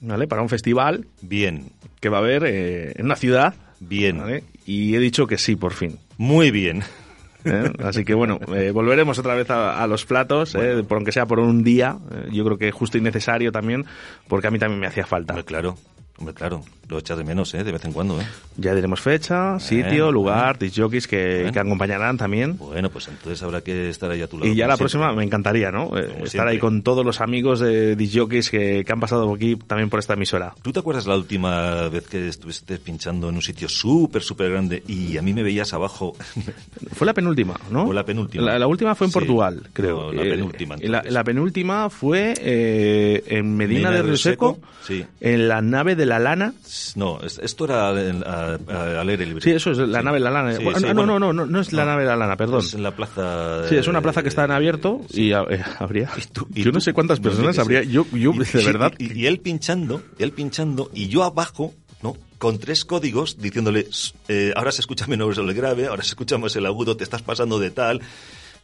¿Vale? Para un festival. Bien. Que va a haber eh, en una ciudad. Bien. ¿vale? Y he dicho que sí, por fin. Muy bien. ¿eh? Así que bueno, eh, volveremos otra vez a, a los platos, ¿eh? por aunque sea por un día. eh, yo creo que es justo y necesario también, porque a mí también me hacía falta. claro, hombre, claro. Lo echas de menos, ¿eh? De vez en cuando, ¿eh? Ya diremos fecha, sitio, Bueno, lugar, disjockeys que, que acompañarán también. Bueno, pues entonces habrá que estar ahí a tu lado. Y ya la siempre. próxima me encantaría, ¿no? Eh, estar siempre. ahí con todos los amigos de disjockeys que, que han pasado por aquí también por esta emisora. ¿Tú te acuerdas la última vez que estuviste pinchando en un sitio súper, súper grande y a mí me veías abajo? Fue la penúltima, ¿no? Fue la penúltima. La, la última fue en Sí. Portugal, creo. No, la Eh, penúltima, la, la penúltima fue eh, en Medina, de Río Seco, Sí. en la nave de la Lana. No, es- esto era al- aire libre. Sí, eso es la nave de la Lana. No, no, no, no, es la nave de la Lana, perdón. Es en la plaza. Sí, es una plaza que está en abierto y eh, habría. yo no sé cuántas personas habría. Yo, yo de verdad. Y, y él pinchando, él pinchando, y yo abajo, ¿no? Con tres códigos diciéndole, eh, ahora se escucha menos el grave, ahora se escucha más el agudo, te estás pasando de tal.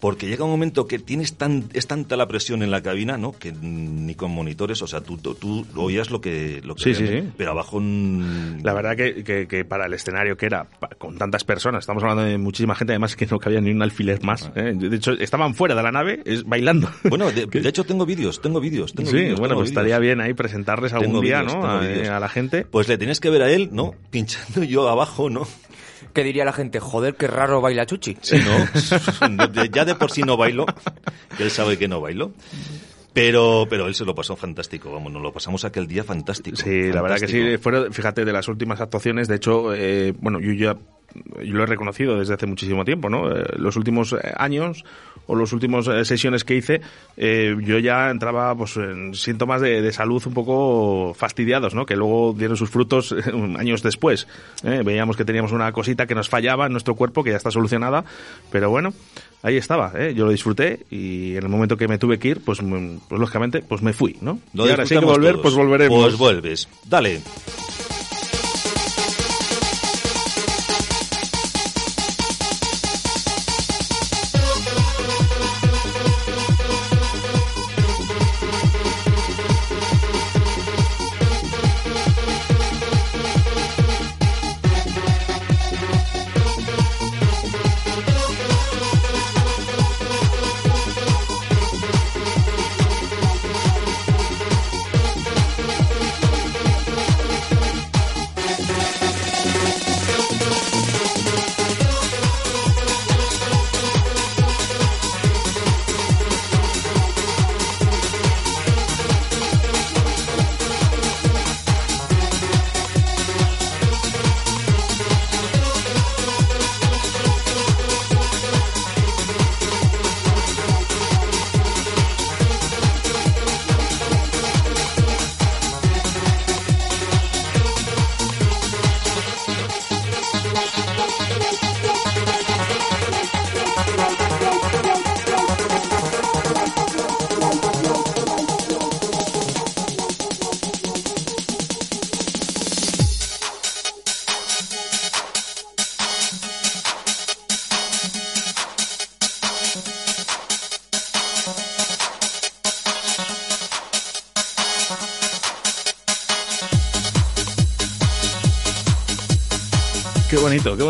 Porque llega un momento que tienes tan, es tanta la presión en la cabina, ¿no? Que ni con monitores, o sea, tú, tú, tú oías lo que, lo que Sí, sí, sí. Pero abajo La verdad que, que- que para el escenario que era, con tantas personas, estamos hablando de muchísima gente, además que no cabía ni un alfiler más. ¿eh? De hecho, estaban fuera de la nave es, bailando. Bueno, de, de hecho tengo vídeos, tengo vídeos. tengo sí, vídeos, bueno, tengo pues estaría bien ahí presentarles algún Tengo día, vídeos, ¿no? A, a la gente. Pues le tienes que ver a él, ¿no? Pinchando yo abajo, ¿no? ¿Qué diría la gente? Joder, qué raro baila Chuchi. Sí, ¿no? Ya de por sí no bailo, que él sabe que no bailo. Pero, pero él se lo pasó fantástico, vamos, nos lo pasamos aquel día fantástico. Sí, la verdad que sí. fantástico. Fueron, fíjate, de las últimas actuaciones, de hecho, eh, bueno, yo ya yo lo he reconocido desde hace muchísimo tiempo, ¿no? Eh, los últimos eh, años o los últimos eh, sesiones que hice, eh, yo ya entraba pues en síntomas de, de salud un poco fastidiados, ¿no? Que luego dieron sus frutos eh, años después. ¿eh? Veíamos que teníamos una cosita que nos fallaba en nuestro cuerpo, que ya está solucionada, pero bueno, ahí estaba, ¿eh? Yo lo disfruté y en el momento que me tuve que ir, pues, mm, pues lógicamente, pues me fui, ¿no? Lo y ahora si hay que volver, todos. pues volveremos. Pues vuelves. Dale.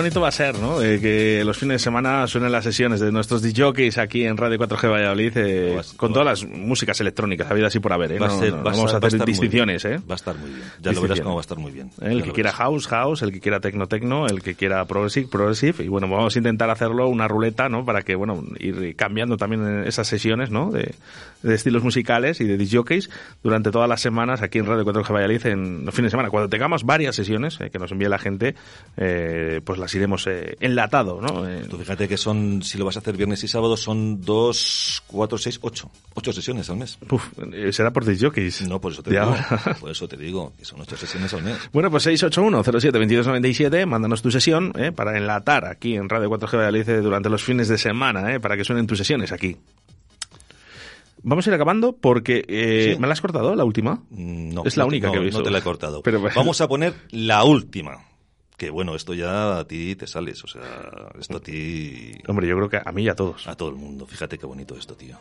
Bonito, va a ser, ¿no? Eh, que los fines de semana suenen las sesiones de nuestros DJs aquí en Radio 4G Valladolid eh, con todas las músicas electrónicas, habidas así por haber, ¿eh? No- ser- vamos a hacer distinciones. ¿eh? Va a estar muy bien. Ya lo verás cómo va a estar muy bien. El Ya que quiera house, house, el que quiera techno, techno, el que quiera progressive, progressive. Y bueno, vamos a intentar hacerlo una ruleta, ¿no? Para que, bueno, ir cambiando también en esas sesiones, ¿no? De, de estilos musicales y de disjockeys durante todas las semanas aquí en Radio 4G Valladolid en los fines de semana. Cuando tengamos varias sesiones eh, que nos envíe la gente, eh, pues las iremos eh, enlatado, ¿no? Eh, Tú fíjate que son, si lo vas a hacer viernes y sábado, son dos, cuatro, seis, ocho. Ocho sesiones al mes. Puf, eh, será por disjockeys. No, por eso te digo. ahora. Por eso te digo, que son ocho sesiones al mes. Bueno, pues 681-07-2297, mándanos tu sesión eh, para enlatar aquí en Radio 4G Valladolid durante los fines de semana, eh, para que suenen tus sesiones aquí. Vamos a ir acabando porque eh, Sí. ¿me la has cortado la última? No, es la no única no, que he visto. No te la he cortado. Pero, Vamos a poner la última. Que bueno, esto ya a ti te sales. O sea, esto a ti. Hombre, yo creo que a mí y a todos. A todo el mundo. Fíjate qué bonito esto, tío.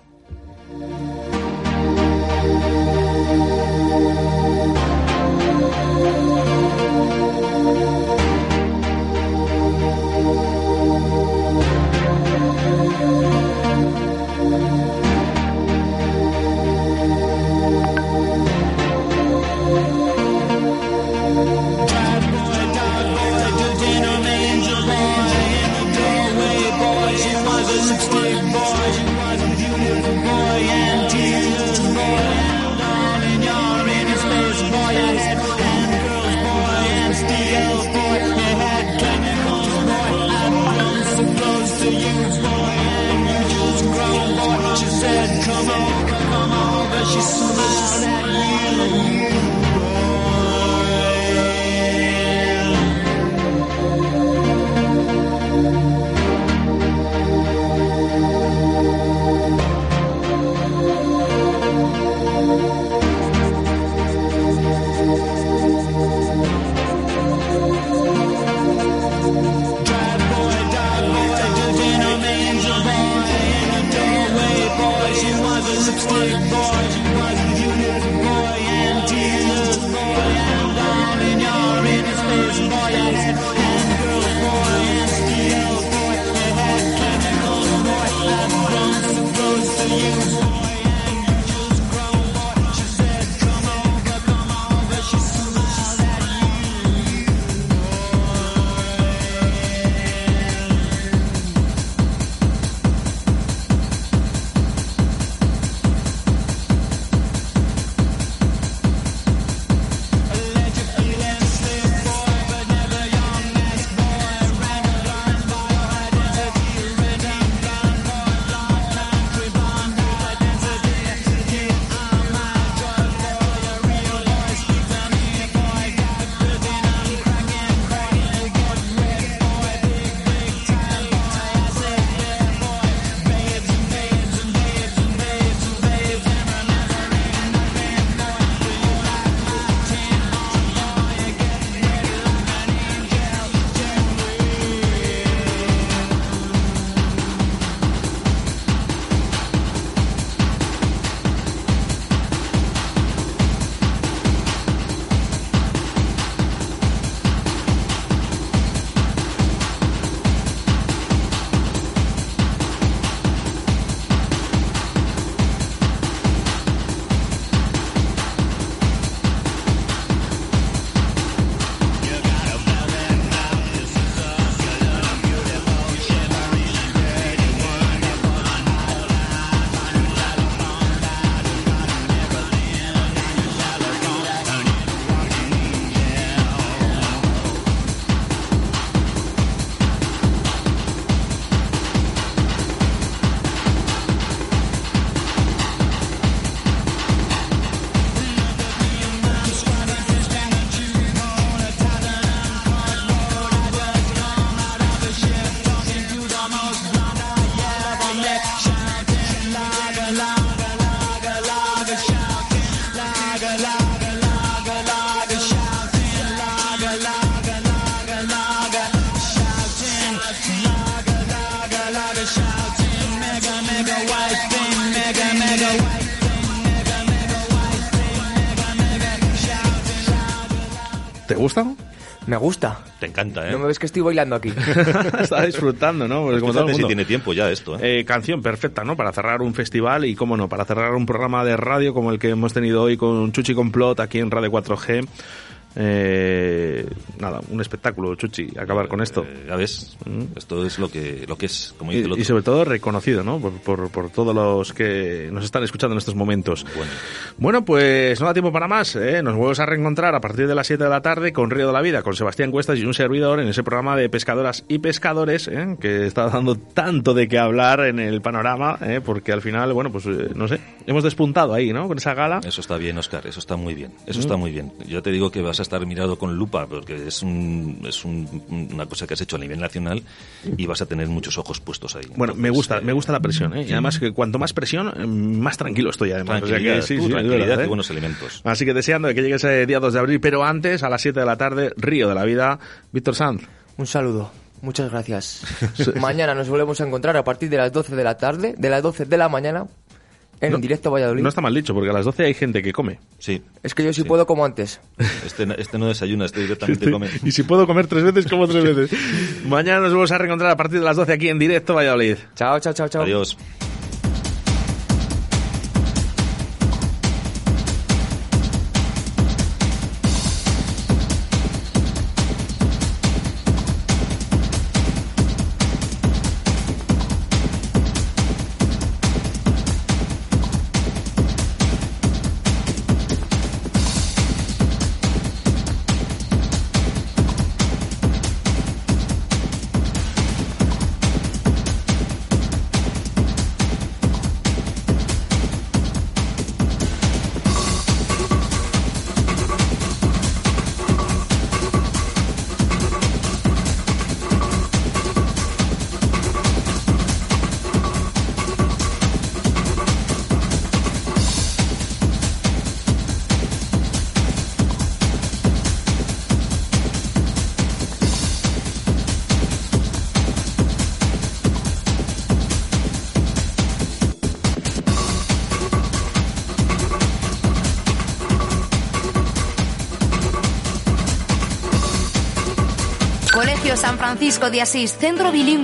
Gusta? Te encanta, ¿eh? No me ves que estoy bailando aquí. Está disfrutando, ¿no? Pues como todo el Fíjate si mundo. tiene tiempo ya esto, ¿eh? Eh, canción perfecta, ¿no? Para cerrar un festival y, cómo no, para cerrar un programa de radio como el que hemos tenido hoy con Chuchi Complot aquí en Radio 4G. Eh, nada, un espectáculo, Chuchi, acabar con esto. Eh, ya ves, esto es lo que, lo que es, como Y, dice el otro. y sobre todo reconocido, ¿no? Por, por, por todos los que nos están escuchando en estos momentos. Bueno, pues no da tiempo para más. ¿eh? Nos volvemos a reencontrar a partir de las 7 de la tarde con Río de la Vida, con Sebastián Cuestas y un servidor en ese programa de pescadoras y pescadores, ¿eh? que está dando tanto de qué hablar en el panorama, ¿eh? porque al final, bueno, pues no sé, hemos despuntado ahí, ¿no? Con esa gala. Eso está bien, Oscar, eso está muy bien. Eso Mm. está muy bien. Yo te digo que vas a estar mirado con lupa, porque es, un, es un- una cosa que has hecho a nivel nacional y vas a tener muchos ojos puestos ahí. Bueno, me gusta, me gusta la presión, ¿eh? Y además que cuanto más presión, eh, más tranquilo estoy además. O sea que Tranquilidad, sí, tú, sí, tranquilidad verdad, y ¿eh? buenos elementos. Así que deseando que llegue ese día 2 de abril, pero antes, a las 7 de la tarde, Río de la Vida, Víctor Sanz. Un saludo. Muchas gracias. Mañana nos volvemos a encontrar a partir de las 12 de la tarde, de las 12 de la mañana, en No- directo a Valladolid. No está mal dicho, porque a las 12 hay gente que come. Sí. Es que yo sí, puedo como antes. Este, este no desayuna, este directamente Este- come. Y si puedo comer tres veces, como tres veces. Mañana nos vamos a reencontrar a partir de las 12 aquí en directo Valladolid. Chao, chao, chao, chao. Adiós. De Asís, centro bilingüe